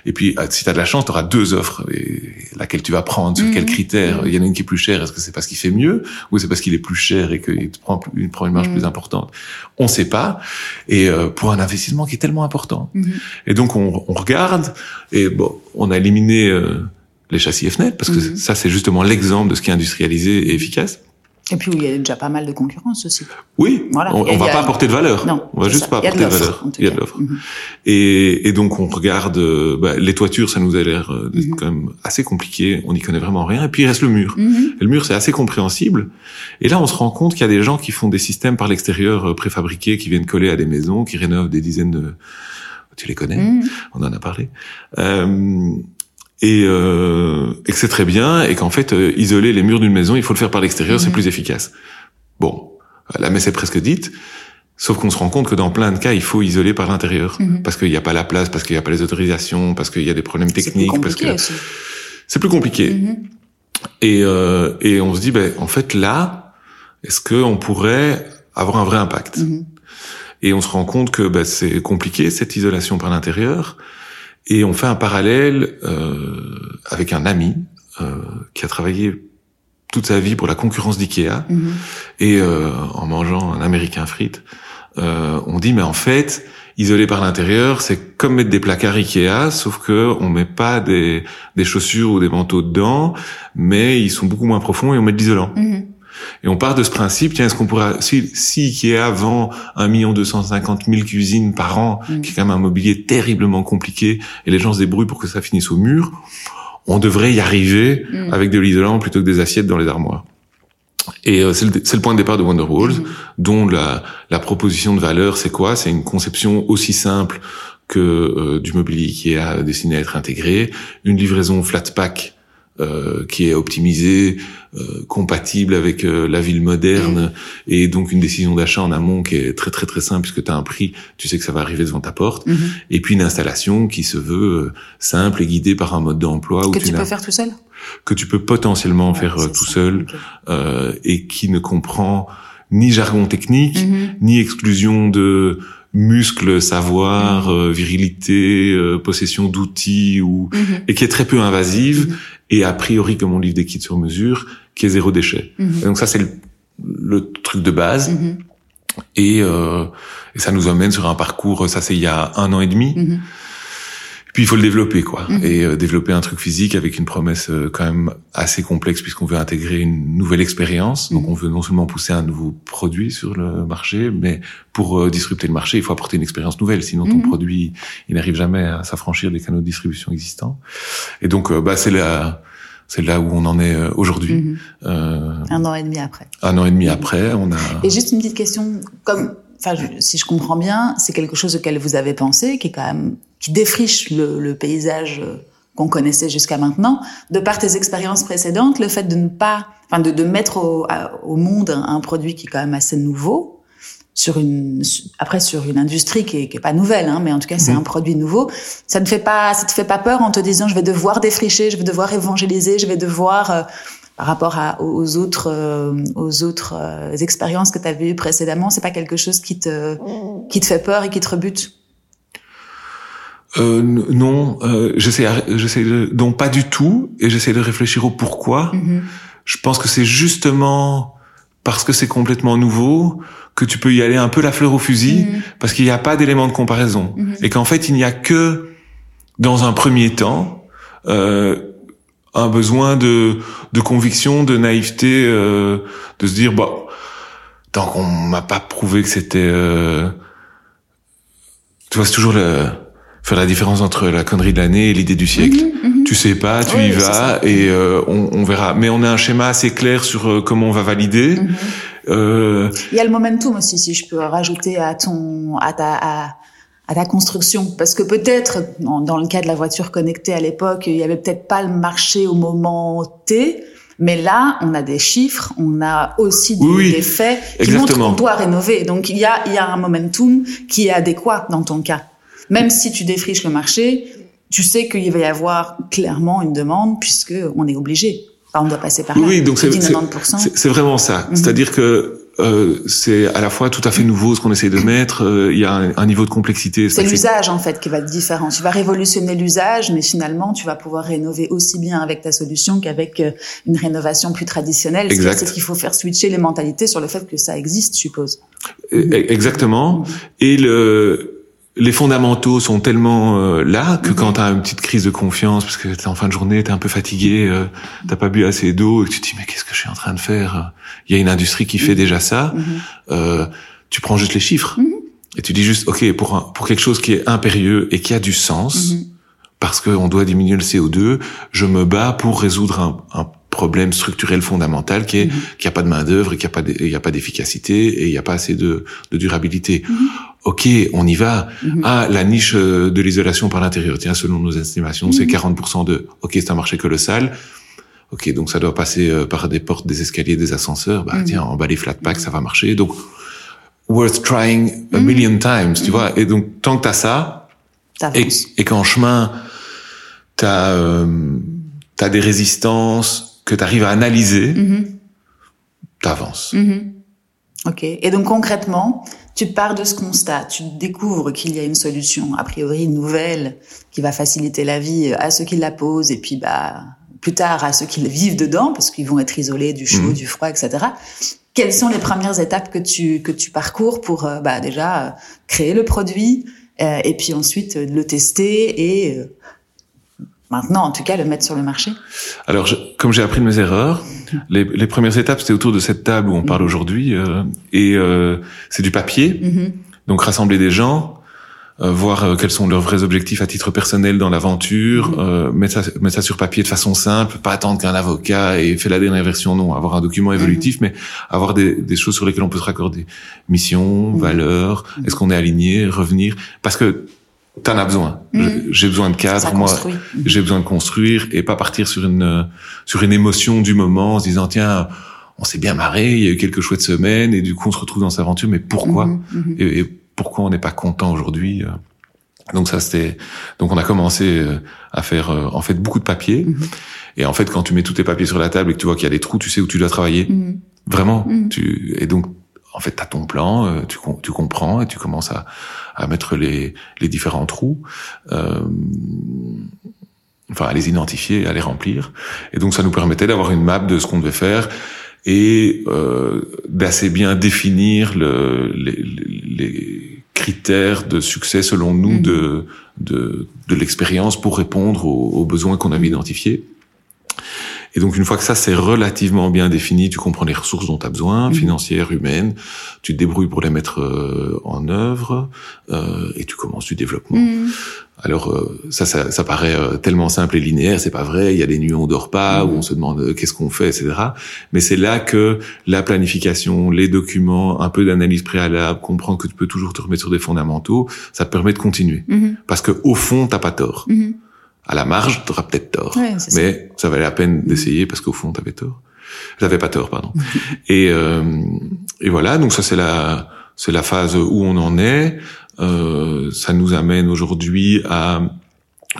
Et puis, si tu as de la chance, tu auras deux offres. Et laquelle tu vas prendre, sur Mhm. quels critères Mhm. Il y en a une qui est plus chère. Est-ce que c'est parce qu'il fait mieux ou c'est parce qu'il est plus cher et qu'il prend, il prend une marge Mhm. plus importante? On sait pas. Et euh, pour un investissement qui est tellement important. Mhm. Et donc, on, on regarde. Et bon, on a éliminé euh, les châssis et fenêtres parce que Mhm. ça, c'est justement l'exemple de ce qui est industrialisé et efficace. Et puis, où il y a déjà pas mal de concurrence aussi. Oui, Voilà. on, on va a- pas apporter de valeur. Non. on va juste ça. pas de apporter de, valeur. Il y a de l'offre. Mhm. Et, et donc on regarde euh, bah, les toitures, ça nous a l'air euh, Mhm. quand même assez compliqué. On n'y connaît vraiment rien. Et puis il reste le mur. Mhm. Et le mur, c'est assez compréhensible. Et là, on se rend compte qu'il y a des gens qui font des systèmes par l'extérieur euh, préfabriqués, qui viennent coller à des maisons, qui rénovent des dizaines de... Tu les connais. On en a parlé. Euh, et, euh, et que c'est très bien, et qu'en fait, euh, isoler les murs d'une maison, il faut le faire par l'extérieur, c'est Mhm. plus efficace. Bon, la messe est presque dite, sauf qu'on se rend compte que dans plein de cas, il faut isoler par l'intérieur, Mhm. parce qu'il n'y a pas la place, parce qu'il n'y a pas les autorisations, parce qu'il y a des problèmes techniques, parce que c'est plus compliqué. Mhm. Et, euh, et on se dit, ben, en fait, là, est-ce qu'on pourrait avoir un vrai impact? Et on se rend compte que ben, c'est compliqué, cette isolation par l'intérieur. Et on fait un parallèle euh, avec un ami euh, qui a travaillé toute sa vie pour la concurrence d'IKEA. Mhm. Et euh, en mangeant un américain frites, euh, on dit, mais en fait, isoler par l'intérieur, c'est comme mettre des placards Ikea, sauf que on met pas des, des chaussures ou des manteaux dedans, mais ils sont beaucoup moins profonds et on met de l'isolant. Mhm. Et on part de ce principe, tiens, est-ce qu'on pourrait, si, si Ikea vend 1 250 000 cuisines par an, Mm. qui est quand même un mobilier terriblement compliqué, et les gens se débrouillent pour que ça finisse au mur, on devrait y arriver Mm. avec de l'isolant plutôt que des assiettes dans les armoires. Et euh, c'est le, c'est le point de départ de Wonderwalls, Mhm. dont la, la proposition de valeur, c'est quoi? C'est une conception aussi simple que euh, du mobilier Ikea destiné à être intégré, une livraison flat pack euh, qui est optimisé, euh, compatible avec euh, la ville moderne, et donc une décision d'achat en amont qui est très très très simple puisque tu as un prix, tu sais que ça va arriver devant ta porte, Mhm. et puis une installation qui se veut euh, simple et guidée par un mode d'emploi où Que tu peux faire tout seul? que tu peux potentiellement Ouais, faire euh, tout ça. seul euh, et qui ne comprend ni jargon technique, Mhm. ni exclusion de muscles, savoir, Mhm. euh, virilité, euh, possession d'outils ou Mhm. et qui est très peu invasive Mhm. et a priori comme on livre des kits sur mesure qui est zéro déchet. Et donc ça c'est le, le truc de base et, euh, et ça nous emmène sur un parcours ça c'est il y a un an et demi. Puis il faut le développer quoi Mhm. et euh, développer un truc physique avec une promesse euh, quand même assez complexe puisqu'on veut intégrer une nouvelle expérience. Donc Mhm. on veut non seulement pousser un nouveau produit sur le marché, mais pour euh, disrupter le marché, il faut apporter une expérience nouvelle. Sinon ton Mhm. produit il n'arrive jamais à s'affranchir des canaux de distribution existants. Et donc euh, bah c'est là c'est là où on en est euh, aujourd'hui. Euh, Un an et demi après. un an et demi après, on a Et juste une petite question, comme, enfin, si je comprends bien, c'est quelque chose auquel vous avez pensé, qui est quand même, qui défriche le, le paysage euh, qu'on connaissait jusqu'à maintenant. De par tes expériences précédentes, le fait de ne pas, enfin, de, de mettre au, à- au monde un, un produit qui est quand même assez nouveau, sur une, après sur une industrie qui est, qui est pas nouvelle, hein, mais en tout cas c'est Mhm. un produit nouveau. Ça ne fait pas, ça te fait pas peur en te disant je vais devoir défricher, je vais devoir évangéliser, je vais devoir euh, par rapport à, aux autres, euh, aux autres euh, expériences que tu avais eues précédemment, c'est pas quelque chose qui te, qui te fait peur et qui te rebute? Euh, non, euh, j'essaie j'essaie de, donc pas du tout et j'essaie de réfléchir au pourquoi. Mhm. Je pense que c'est justement parce que c'est complètement nouveau que tu peux y aller un peu la fleur au fusil Mhm. parce qu'il n'y a pas d'élément de comparaison Mhm. et qu'en fait il n'y a que dans un premier temps euh, un besoin de de conviction, de naïveté, euh, de se dire bah tant qu'on m'a pas prouvé que c'était euh, tu vois c'est toujours le faire la différence entre la connerie de l'année et l'idée du siècle. Mhm, mhm. Tu sais pas, tu Oui, y vas et euh, on, on verra. Mais on a un schéma assez clair sur euh, comment on va valider. Mhm. Euh, Il y a le momentum aussi, si je peux rajouter à ton, à ta, à, à ta construction, parce que peut-être dans, le cas de la voiture connectée à l'époque, il y avait peut-être pas le marché au moment T. Mais là, on a des chiffres, on a aussi des, oui. des faits qui Exactement. montrent qu'on doit rénover. Donc il y a, il y a un momentum qui est adéquat dans ton cas. Même si tu défriches le marché, tu sais qu'il va y avoir clairement une demande puisque on est obligé. Enfin, on doit passer par là. Oui, donc c'est- dis c'est- 90%. c'est c'est vraiment ça. Mhm. C'est-à-dire que euh, c'est à la fois tout à fait nouveau ce qu'on essaie de mettre. euh, Il y a un, un niveau de complexité. C'est l'usage en fait qui va être différent. Tu vas révolutionner l'usage, mais finalement tu vas pouvoir rénover aussi bien avec ta solution qu'avec euh, une rénovation plus traditionnelle. Exact. C'est qu'il faut faire switcher les mentalités sur le fait que ça existe, je suppose. E- Exactement. Mhm. Et le les fondamentaux sont tellement euh, là que Mhm. quand tu as une petite crise de confiance parce que t'es en fin de journée, t'es un peu fatigué, euh, t'as pas bu assez d'eau et que tu te dis mais qu'est-ce que je suis en train de faire Il y a une industrie qui fait déjà ça. Mhm. euh, tu prends juste les chiffres Mhm. et tu dis juste ok pour un- pour quelque chose qui est impérieux et qui a du sens Mhm. parce qu'on doit diminuer le CO2, je me bats pour résoudre un, un problème structurel fondamental qui est Mhm. qu'il n'y a pas de main d'œuvre et qu'il n'y a pas d'e- il y a pas d'efficacité et il n'y a pas assez de, de durabilité. Mhm. Ok, on y va. Mhm. Ah, la niche euh, de l'isolation par l'intérieur. Tiens, selon nos estimations, c'est Mhm. 40% de. Ok, c'est un marché colossal. Ok, donc ça doit passer euh, par des portes, des escaliers, des ascenseurs. Bah Mhm. tiens, en bas les flat packs, ça va marcher. Donc worth trying a Mhm. million times, tu Mhm. vois. Et donc tant que t'as ça, et, et qu'en chemin, t'as euh, t'as des résistances que t'arrives à analyser, Mhm. t'avances. Ok. Et donc concrètement, tu pars de ce constat, tu découvres qu'il y a une solution a priori nouvelle qui va faciliter la vie à ceux qui la posent et puis bah plus tard à ceux qui vivent dedans parce qu'ils vont être isolés du chaud, Mhm. du froid, etc. Quelles sont les premières étapes que tu que tu parcours pour euh, bah déjà euh, créer le produit euh, et puis ensuite euh, le tester et euh, maintenant en tout cas le mettre sur le marché. Alors, je- comme j'ai appris de mes erreurs, les, les premières étapes, c'était autour de cette table où on parle aujourd'hui, euh, et euh, c'est du papier. Mhm. Donc, rassembler des gens, euh, voir euh, quels sont leurs vrais objectifs à titre personnel dans l'aventure, Mhm. euh, mettre, ça, mettre ça sur papier de façon simple, pas attendre qu'un avocat ait fait la dernière version, non, avoir un document évolutif, mais avoir des, des choses sur lesquelles on peut se raccorder. Mission, valeur, est-ce qu'on est aligné, revenir, parce que t'en as besoin. J'ai besoin de cadre, moi, j'ai besoin de construire et pas partir sur une sur une émotion du moment en se disant tiens, on s'est bien marré, il y a eu quelques chouettes semaines et du coup on se retrouve dans cette aventure, mais pourquoi mhm, mhm. et, pourquoi on n'est pas content aujourd'hui euh? Donc ça c'était donc on a commencé euh, à faire euh, en fait beaucoup de papier mhm. et en fait quand tu mets tous tes papiers sur la table et que tu vois qu'il y a des trous, tu sais où tu dois travailler. Vraiment. Tu et donc en fait, tu as ton plan, tu, tu comprends et tu commences à, à mettre les, les différents trous, euh, enfin à les identifier, à les remplir. Et donc ça nous permettait d'avoir une map de ce qu'on devait faire et euh, d'assez bien définir le, les, les, critères de succès selon nous mmh. de, de, de l'expérience pour répondre aux, aux besoins qu'on avait identifiés. Et donc une fois que ça c'est relativement bien défini, tu comprends les ressources dont tu as besoin, mmh. financières, humaines, tu te débrouilles pour les mettre euh, en œuvre euh, et tu commences du développement. Mmh. Alors euh, ça, ça, ça, paraît euh, tellement simple et linéaire, c'est pas vrai. Il y a des nuits où on dort pas, où mmh. on se demande qu'est-ce qu'on fait, etc. Mais c'est là que la planification, les documents, un peu d'analyse préalable, comprendre que tu peux toujours te remettre sur des fondamentaux, ça te permet de continuer. Parce que au fond, t'as pas tort à la marge, tu auras peut-être tort. mais ça. valait la peine d'essayer parce qu'au fond, tu avais tort. J'avais pas tort, pardon. et, euh, et voilà, donc ça c'est la c'est la phase où on en est. Euh, ça nous amène aujourd'hui à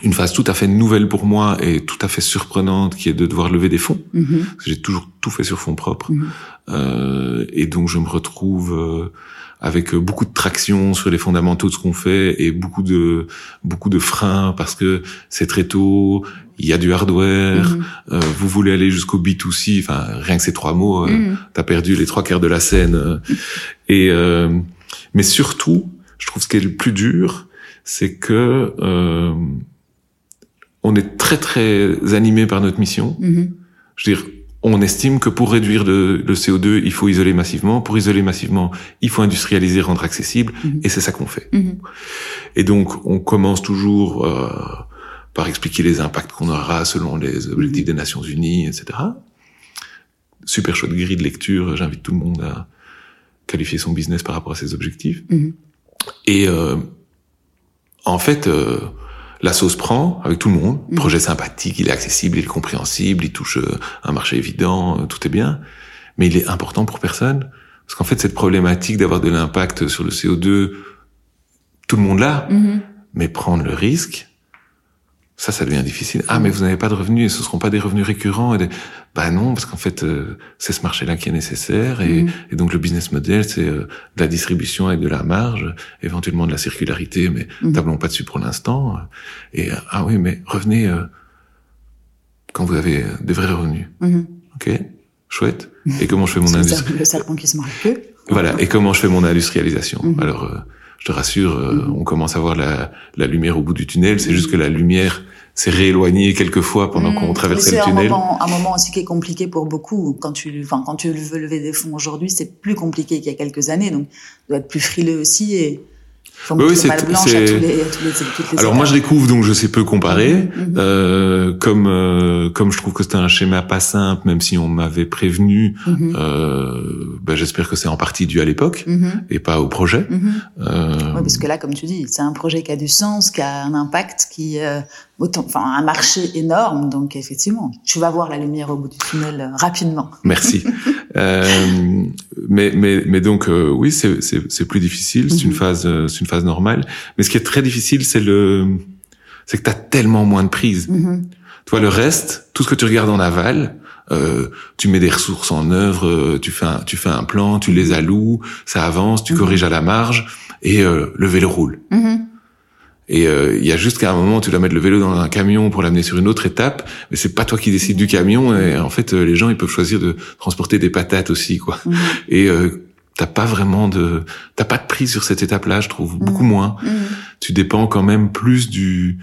une phase tout à fait nouvelle pour moi et tout à fait surprenante qui est de devoir lever des fonds. Mm-hmm. J'ai toujours tout fait sur fonds propres. Mm-hmm. euh, et donc je me retrouve euh, avec beaucoup de traction sur les fondamentaux de ce qu'on fait et beaucoup de beaucoup de freins parce que c'est très tôt, il y a du hardware, mm-hmm. euh, vous voulez aller jusqu'au B2C, enfin rien que ces trois mots, euh, t'as perdu les trois quarts de la scène. et mais surtout, je trouve ce qui est le plus dur, c'est que on est très très animé par notre mission. Mm-hmm. Je veux dire, on estime que pour réduire le, CO2, il faut isoler massivement. Pour isoler massivement, il faut industrialiser, rendre accessible, mm-hmm. et c'est ça qu'on fait. Mm-hmm. Et donc, on commence toujours euh, par expliquer les impacts qu'on aura selon les objectifs des Nations Unies, etc. Super chouette grille de lecture. J'invite tout le monde à qualifier son business par rapport à ces objectifs. Et euh, en fait. Euh, la sauce prend avec tout le monde. Mm. Projet sympathique, il est accessible, il est compréhensible, il touche euh, un marché évident, euh, tout est bien. Mais il est important pour personne. Parce qu'en fait, cette problématique d'avoir de l'impact sur le CO2, tout le monde l'a. Mm-hmm. Mais prendre le risque, ça, ça devient difficile. Ah, mais vous n'avez pas de revenus et ce seront pas des revenus récurrents. Et Bah non, parce qu'en fait, euh, c'est ce marché-là qui est nécessaire. Et, mm. et, donc, le business model, c'est euh, de la distribution avec de la marge, éventuellement de la circularité, mais mm. tablons pas dessus pour l'instant. Et ah oui, mais revenez euh, quand vous avez des vrais revenus. Mm-hmm. Ok, chouette. Et comment je fais mon industrie Le serpent qui se mord Voilà. Et comment je fais mon industrialisation? Mm-hmm. Alors je te rassure, euh, mm-hmm. on commence à voir la, la, lumière au bout du tunnel. C'est juste que la lumière s'est rééloignée quelques fois pendant mm. qu'on traversait le tunnel. C'est un moment, un moment aussi qui est compliqué pour beaucoup. Quand tu, enfin, quand tu veux lever des fonds aujourd'hui, c'est plus compliqué qu'il y a quelques années. Donc, tu dois être plus frileux aussi et oui, c'est Alors moi je découvre donc je sais peu comparer. Mhm, mhm. Euh, comme euh, comme je trouve que c'était un schéma pas simple, même si on m'avait prévenu, mhm. euh, ben, j'espère que c'est en partie dû à l'époque et pas au projet. Euh... Oui, parce que là, comme tu dis, c'est un projet qui a du sens, qui a un impact, qui euh, autant, enfin un marché énorme. Donc effectivement, tu vas voir la lumière au bout du tunnel euh, rapidement. Merci. euh, mais mais mais donc euh, oui, c'est c'est plus difficile. C'est une mhm. phase euh, c'est une phase normale. Mais ce qui est très difficile, c'est le c'est que tu as tellement moins de prise. Mm Toi, le reste, tout ce que tu regardes en aval, euh, tu mets des ressources en œuvre, tu fais un, tu fais un plan, tu les alloues, ça avance, tu mhm. corriges à la marge et le vélo roule. Mm et euh, il y a juste qu'à un moment, tu dois mettre le vélo dans un camion pour l'amener sur une autre étape, mais c'est pas toi qui décides du camion. Et en fait, euh, les gens ils peuvent choisir de transporter des patates aussi, quoi. Mmh. Et euh, t'as pas vraiment de, t'as pas de prise sur cette étape-là, je trouve, beaucoup mmh. moins. Mmh. Tu dépends quand même plus du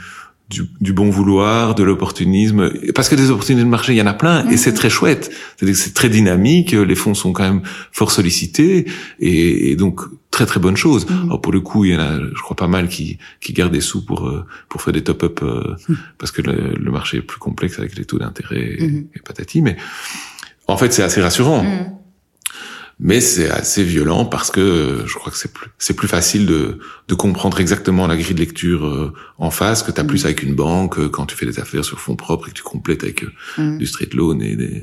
du, du, bon vouloir, de l'opportunisme, parce que des opportunités de marché, il y en a plein, et c'est très chouette. C'est-à-dire que c'est très dynamique, les fonds sont quand même fort sollicités, et, et donc très très bonne chose. Alors pour le coup, il y en a, je crois pas mal qui qui gardent des sous pour euh, pour faire des top-up euh, mm. parce que le, le, marché est plus complexe avec les taux d'intérêt et, et, patati. Mais en fait, c'est assez rassurant. Mm. Mais c'est assez violent parce que euh, je crois que c'est plus c'est plus facile de de comprendre exactement la grille de lecture euh, en face que tu as plus avec une banque euh, quand tu fais des affaires sur fonds propres et que tu complètes avec Mm. du straight loan et des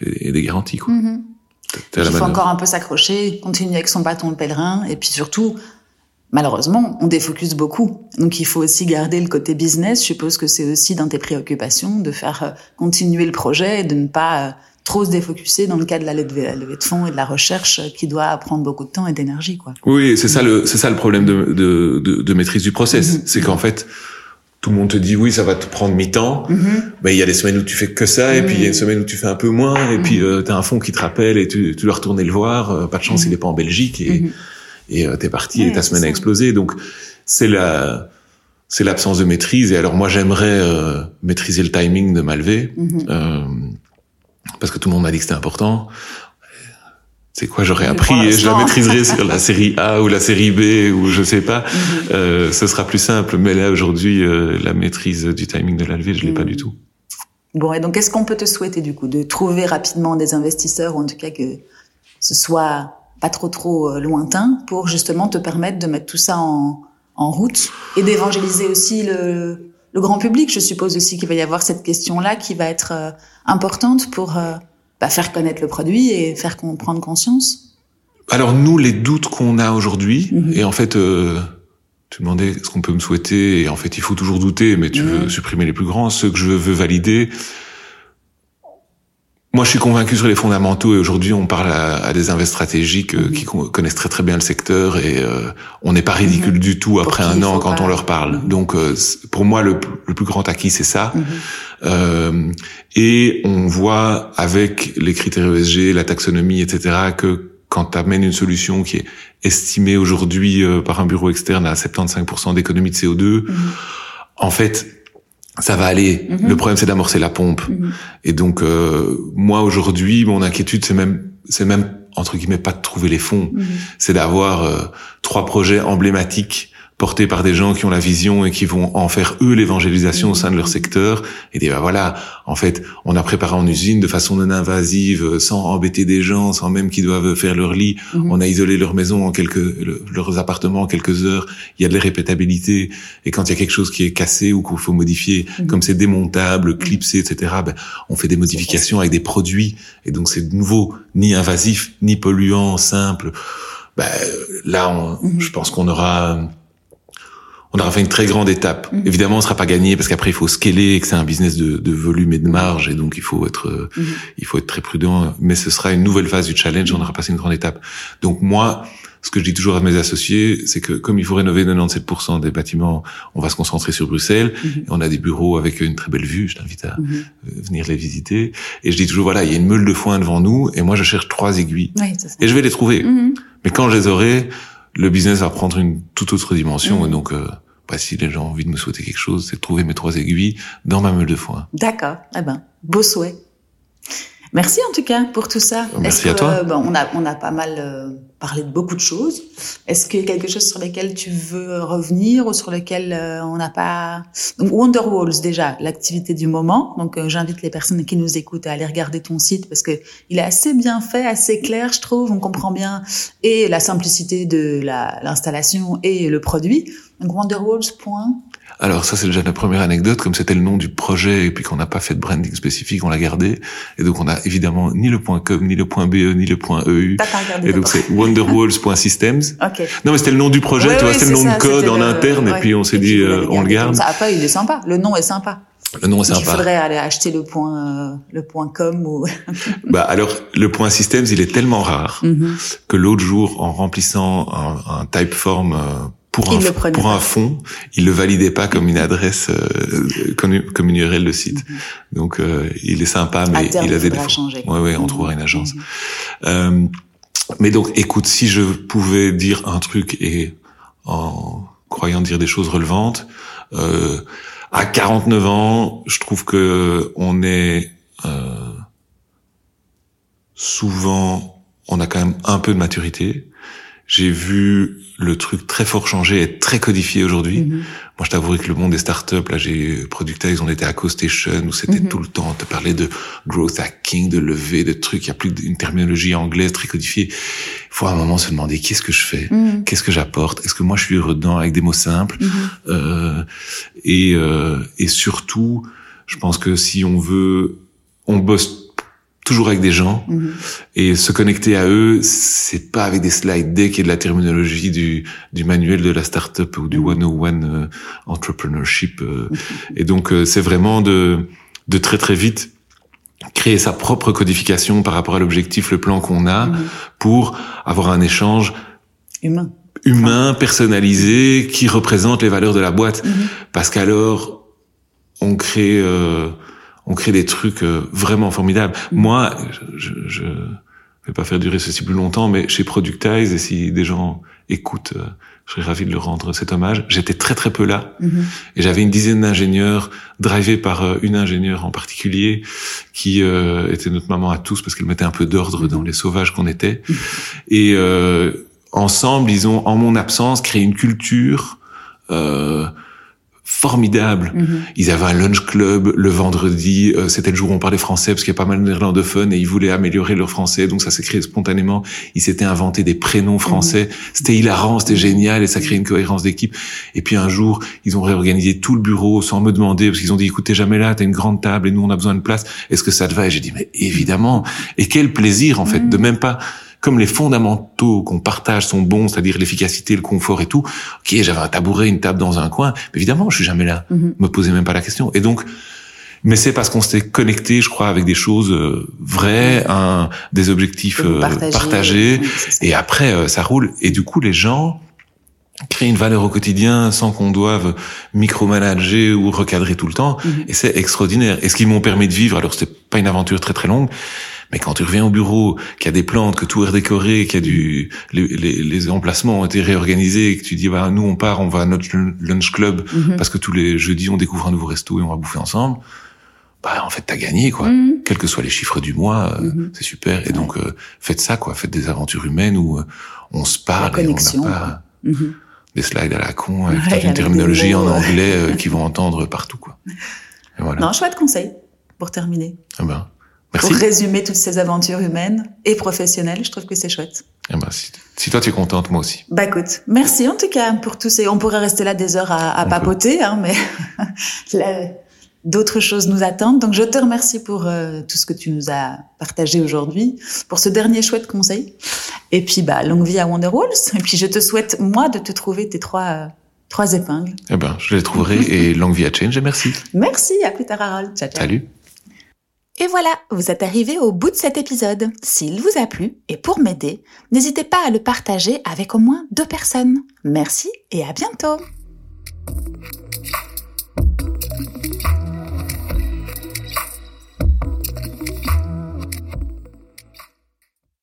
et, des garanties quoi. Mhm. La Il faut encore un peu s'accrocher, continuer avec son bâton de pèlerin, et puis surtout, malheureusement, on défocus beaucoup. Donc il faut aussi garder le côté business. Je suppose que c'est aussi dans tes préoccupations de faire continuer le projet et de ne pas euh, trop se défocuser dans le cas de la levée, de fonds et de la recherche qui doit prendre beaucoup de temps et d'énergie, quoi. Oui, c'est ça le c'est ça le problème de de de, de maîtrise du process, Mhm. c'est qu'en fait tout le monde te dit oui, ça va te prendre mi-temps. Mhm. Mais il y a des semaines où tu fais que ça, et puis il y a une Mhm. semaine où tu fais un peu moins, et puis euh, t'as un fond qui te rappelle, et tu, tu dois retourner le voir. euh, pas de chance, il est pas en Belgique, et, et euh, t'es parti, Ouais, et ta semaine a explosé. Donc c'est la c'est l'absence de maîtrise. Et alors moi j'aimerais euh, maîtriser le timing de ma levée, euh, parce que tout le monde m'a dit que c'était important. C'est quoi j'aurais appris et je la maîtriserai sur la série A ou la série B ou je sais pas. Mhm. Euh, ce sera plus simple. Mais là aujourd'hui, euh, la maîtrise du timing de la levée, je l'ai pas Mhm. du tout. Bon, et donc, qu'est-ce qu'on peut te souhaiter du coup De trouver rapidement des investisseurs, ou en tout cas que ce soit pas trop trop euh, lointain, pour justement te permettre de mettre tout ça en, en route et d'évangéliser aussi le, le grand public. Je suppose aussi qu'il va y avoir cette question-là qui va être euh, importante pour euh, bah, faire connaître le produit et faire con- prendre conscience. Alors nous, les doutes qu'on a aujourd'hui, Mhm. et en fait, euh, tu demandais ce qu'on peut me souhaiter, et en fait, il faut toujours douter, mais tu Mhm. veux supprimer les plus grands, ceux que je veux valider. Moi, je suis convaincu sur les fondamentaux, et aujourd'hui, on parle à, à des invests stratégiques euh, qui con- connaissent très très bien le secteur, et euh, on n'est pas ridicule Mhm. du tout après un an quand pas- on leur parle. Mhm. Donc, euh, pour moi, le, le plus grand acquis, c'est ça. Mhm. Et on voit avec les critères ESG, la taxonomie, etc., que quand tu amènes une solution qui est estimée aujourd'hui par un bureau externe à 75% d'économie de CO2, Mhm. en fait, ça va aller. Mhm. Le problème, c'est d'amorcer la pompe. Mhm. Et donc, euh, moi aujourd'hui, mon inquiétude, c'est même, c'est même entre guillemets pas de trouver les fonds, Mhm. c'est d'avoir euh, trois projets emblématiques portés par des gens qui ont la vision et qui vont en faire eux l'évangélisation au sein de leur secteur. Et dire bah voilà en fait on a préparé en usine de façon non invasive sans embêter des gens sans même qu'ils doivent faire leur lit. Mhm. on a isolé leur maison en quelques le- leurs appartements en quelques heures. Il y a de la répétabilité. Et quand il y a quelque chose qui est cassé ou qu'il faut modifier Mhm. comme c'est démontable clipsé etc ben, on fait des modifications avec des produits. Et donc c'est de nouveau ni invasif ni polluant simple. Ben, là on, je pense qu'on aura on aura fait une très grande étape. Mhm. Évidemment, on sera pas gagné parce qu'après il faut scaler et que c'est un business de, de volume et de marge et donc il faut être euh, Mhm. il faut être très prudent. Mais ce sera une nouvelle phase du challenge. On aura passé une grande étape. Donc moi, ce que je dis toujours à mes associés, c'est que comme il faut rénover 97% des bâtiments, on va se concentrer sur Bruxelles. Mhm. Et on a des bureaux avec une très belle vue. Je t'invite à Mhm. euh, venir les visiter. Et je dis toujours voilà, il y a une meule de foin devant nous et moi je cherche trois aiguilles Oui, et je vais les trouver. Mhm. Mais quand je les aurai, le business va prendre une toute autre dimension. Mhm. Et donc, euh, bah, si les gens ont envie de me souhaiter quelque chose, c'est de trouver mes trois aiguilles dans ma meule de foin. D'accord. Eh ben, beau souhait. Merci en tout cas pour tout ça. Merci à que, toi. euh, bon, on a on a pas mal euh, parlé de beaucoup de choses. Est-ce qu'il y a quelque chose sur lequel tu veux revenir ou sur lequel euh, on n'a pas Donc Wonderwalls déjà l'activité du moment. Donc euh, j'invite les personnes qui nous écoutent à aller regarder ton site parce que il est assez bien fait, assez clair, je trouve. On comprend bien et la simplicité de la- l'installation et le produit. Donc Wonderwalls. point. Alors ça, c'est déjà la première anecdote. Comme c'était le nom du projet et puis qu'on n'a pas fait de branding spécifique, on l'a gardé. Et donc, on a évidemment ni le point .com, ni le point .be, ni le point .eu. T'as pas Et donc, c'est wonderwalls.systems. Ok. Non, mais c'était le nom du projet, Ouais, tu vois, c'était le nom ça, de code en le- interne. ouais. Et puis, on s'est dit, euh, on le garde. Ça, après, il est sympa. Le nom est sympa. Le nom est Il sympa. faudrait aller acheter le point, euh, le point com ou. Bah, alors, le point systems, il est tellement rare. Mhm. que l'autre jour, en remplissant un, un typeform euh, pour Il un, pour un fond, il le validait pas comme une adresse, euh, comme, une- comme une URL de site. Donc, euh, il est sympa, mais terme, il il a des changer. Ouais, ouais, on Mhm. trouvera une agence. Mhm. Euh, mais donc, écoute, si je pouvais dire un truc et en croyant dire des choses relevantes, euh, à 49 ans, je trouve que on est euh, souvent, on a quand même un peu de maturité. J'ai vu le truc très fort changer, être très codifié aujourd'hui. Mhm. Moi, je t'avouerai que le monde des startups, là, j'ai Productize, on était à Co-Station, où c'était Mhm. tout le temps, on te parlait de growth hacking, de levée, de trucs, il y a plus une terminologie anglaise très codifiée. Il faut à un moment se demander qu'est-ce que je fais, Mhm. qu'est-ce que j'apporte, est-ce que moi je suis heureux dedans avec des mots simples, euh, et, euh, et surtout, je pense que si on veut, on bosse toujours avec des gens, Mhm. et se connecter à eux, c'est pas avec des slide decks et de la terminologie du, du manuel de la startup ou du Mhm. 101 euh, entrepreneurship. euh. Et donc, euh, c'est vraiment de, de très très vite créer sa propre codification par rapport à l'objectif, le plan qu'on a, Mhm. pour avoir un échange Humain. humain, personnalisé, qui représente les valeurs de la boîte. Mhm. Parce qu'alors, on crée, euh, on crée des trucs euh, vraiment formidables. Moi, je, je, vais pas faire durer ceci plus longtemps, mais chez Productize, et si des gens écoutent, euh, je serais ravi de leur rendre cet hommage. J'étais très très peu là, Mhm. et j'avais une dizaine d'ingénieurs, drivés par euh, une ingénieure en particulier, qui euh, était notre maman à tous, parce qu'elle mettait un peu d'ordre dans les sauvages qu'on était. Et euh, ensemble, ils ont, en mon absence, créé une culture euh, formidable. Mhm. Ils avaient un lunch club le vendredi. euh, C'était le jour où on parlait français parce qu'il y a pas mal de néerlandophones et ils voulaient améliorer leur français. Donc ça s'est créé spontanément. Ils s'étaient inventés des prénoms français. C'était hilarant, c'était génial et ça créait une cohérence d'équipe. Et puis un jour, ils ont réorganisé tout le bureau sans me demander parce qu'ils ont dit écoute, t'es jamais là, t'as une grande table et nous on a besoin de place. Est-ce que ça te va? Et j'ai dit mais évidemment. Et quel plaisir en fait de même pas comme les fondamentaux qu'on partage sont bons, c'est-à-dire l'efficacité, le confort et tout. Ok, j'avais un tabouret, une table dans un coin. Mais évidemment, je suis jamais là. Mhm. Me posez même pas la question. Et donc, mais c'est parce qu'on s'est connecté, je crois, avec des choses euh, vraies, un, des objectifs euh, partagés. Oui. Et après, euh, ça roule. Et du coup, les gens créent une valeur au quotidien sans qu'on doive micromanager ou recadrer tout le temps. Mhm. Et c'est extraordinaire. Et ce qu'ils m'ont permis de vivre, alors c'était pas une aventure très très longue, mais quand tu reviens au bureau, qu'il y a des plantes, que tout est redécoré, qu'il y a du, les, les, les emplacements ont été réorganisés, que tu dis, bah, nous, on part, on va à notre lunch club, Mhm. parce que tous les jeudis, on découvre un nouveau resto et on va bouffer ensemble. Bah, en fait, t'as gagné, quoi. Mhm. Quels que soient les chiffres du mois, euh, Mhm. c'est super. Et donc, euh, faites ça, quoi. Faites des aventures humaines où euh, on se parle et on n'a pas des slides à la con avec Ouais, une terminologie mots, en anglais euh, qu'ils vont entendre partout, quoi. Et voilà. Non, chouette conseil pour terminer. Eh ben, merci. Pour résumer toutes ces aventures humaines et professionnelles, je trouve que c'est chouette. Eh ben, si, si toi tu es contente, moi aussi. Bah écoute, merci en tout cas pour tous ces. On pourrait rester là des heures à, papoter, hein, mais d'autres choses nous attendent. Donc je te remercie pour euh, tout ce que tu nous as partagé aujourd'hui, pour ce dernier chouette conseil. Et puis bah longue vie à Wonderwalls. Et puis je te souhaite moi de te trouver tes trois euh, trois épingles. Eh ben, je les trouverai et longue vie à Change et merci. Merci, à plus tard Harold. Ciao ciao. Salut. Et voilà, vous êtes arrivé au bout de cet épisode. S'il vous a plu, et pour m'aider, n'hésitez pas à le partager avec au moins deux personnes. Merci et à bientôt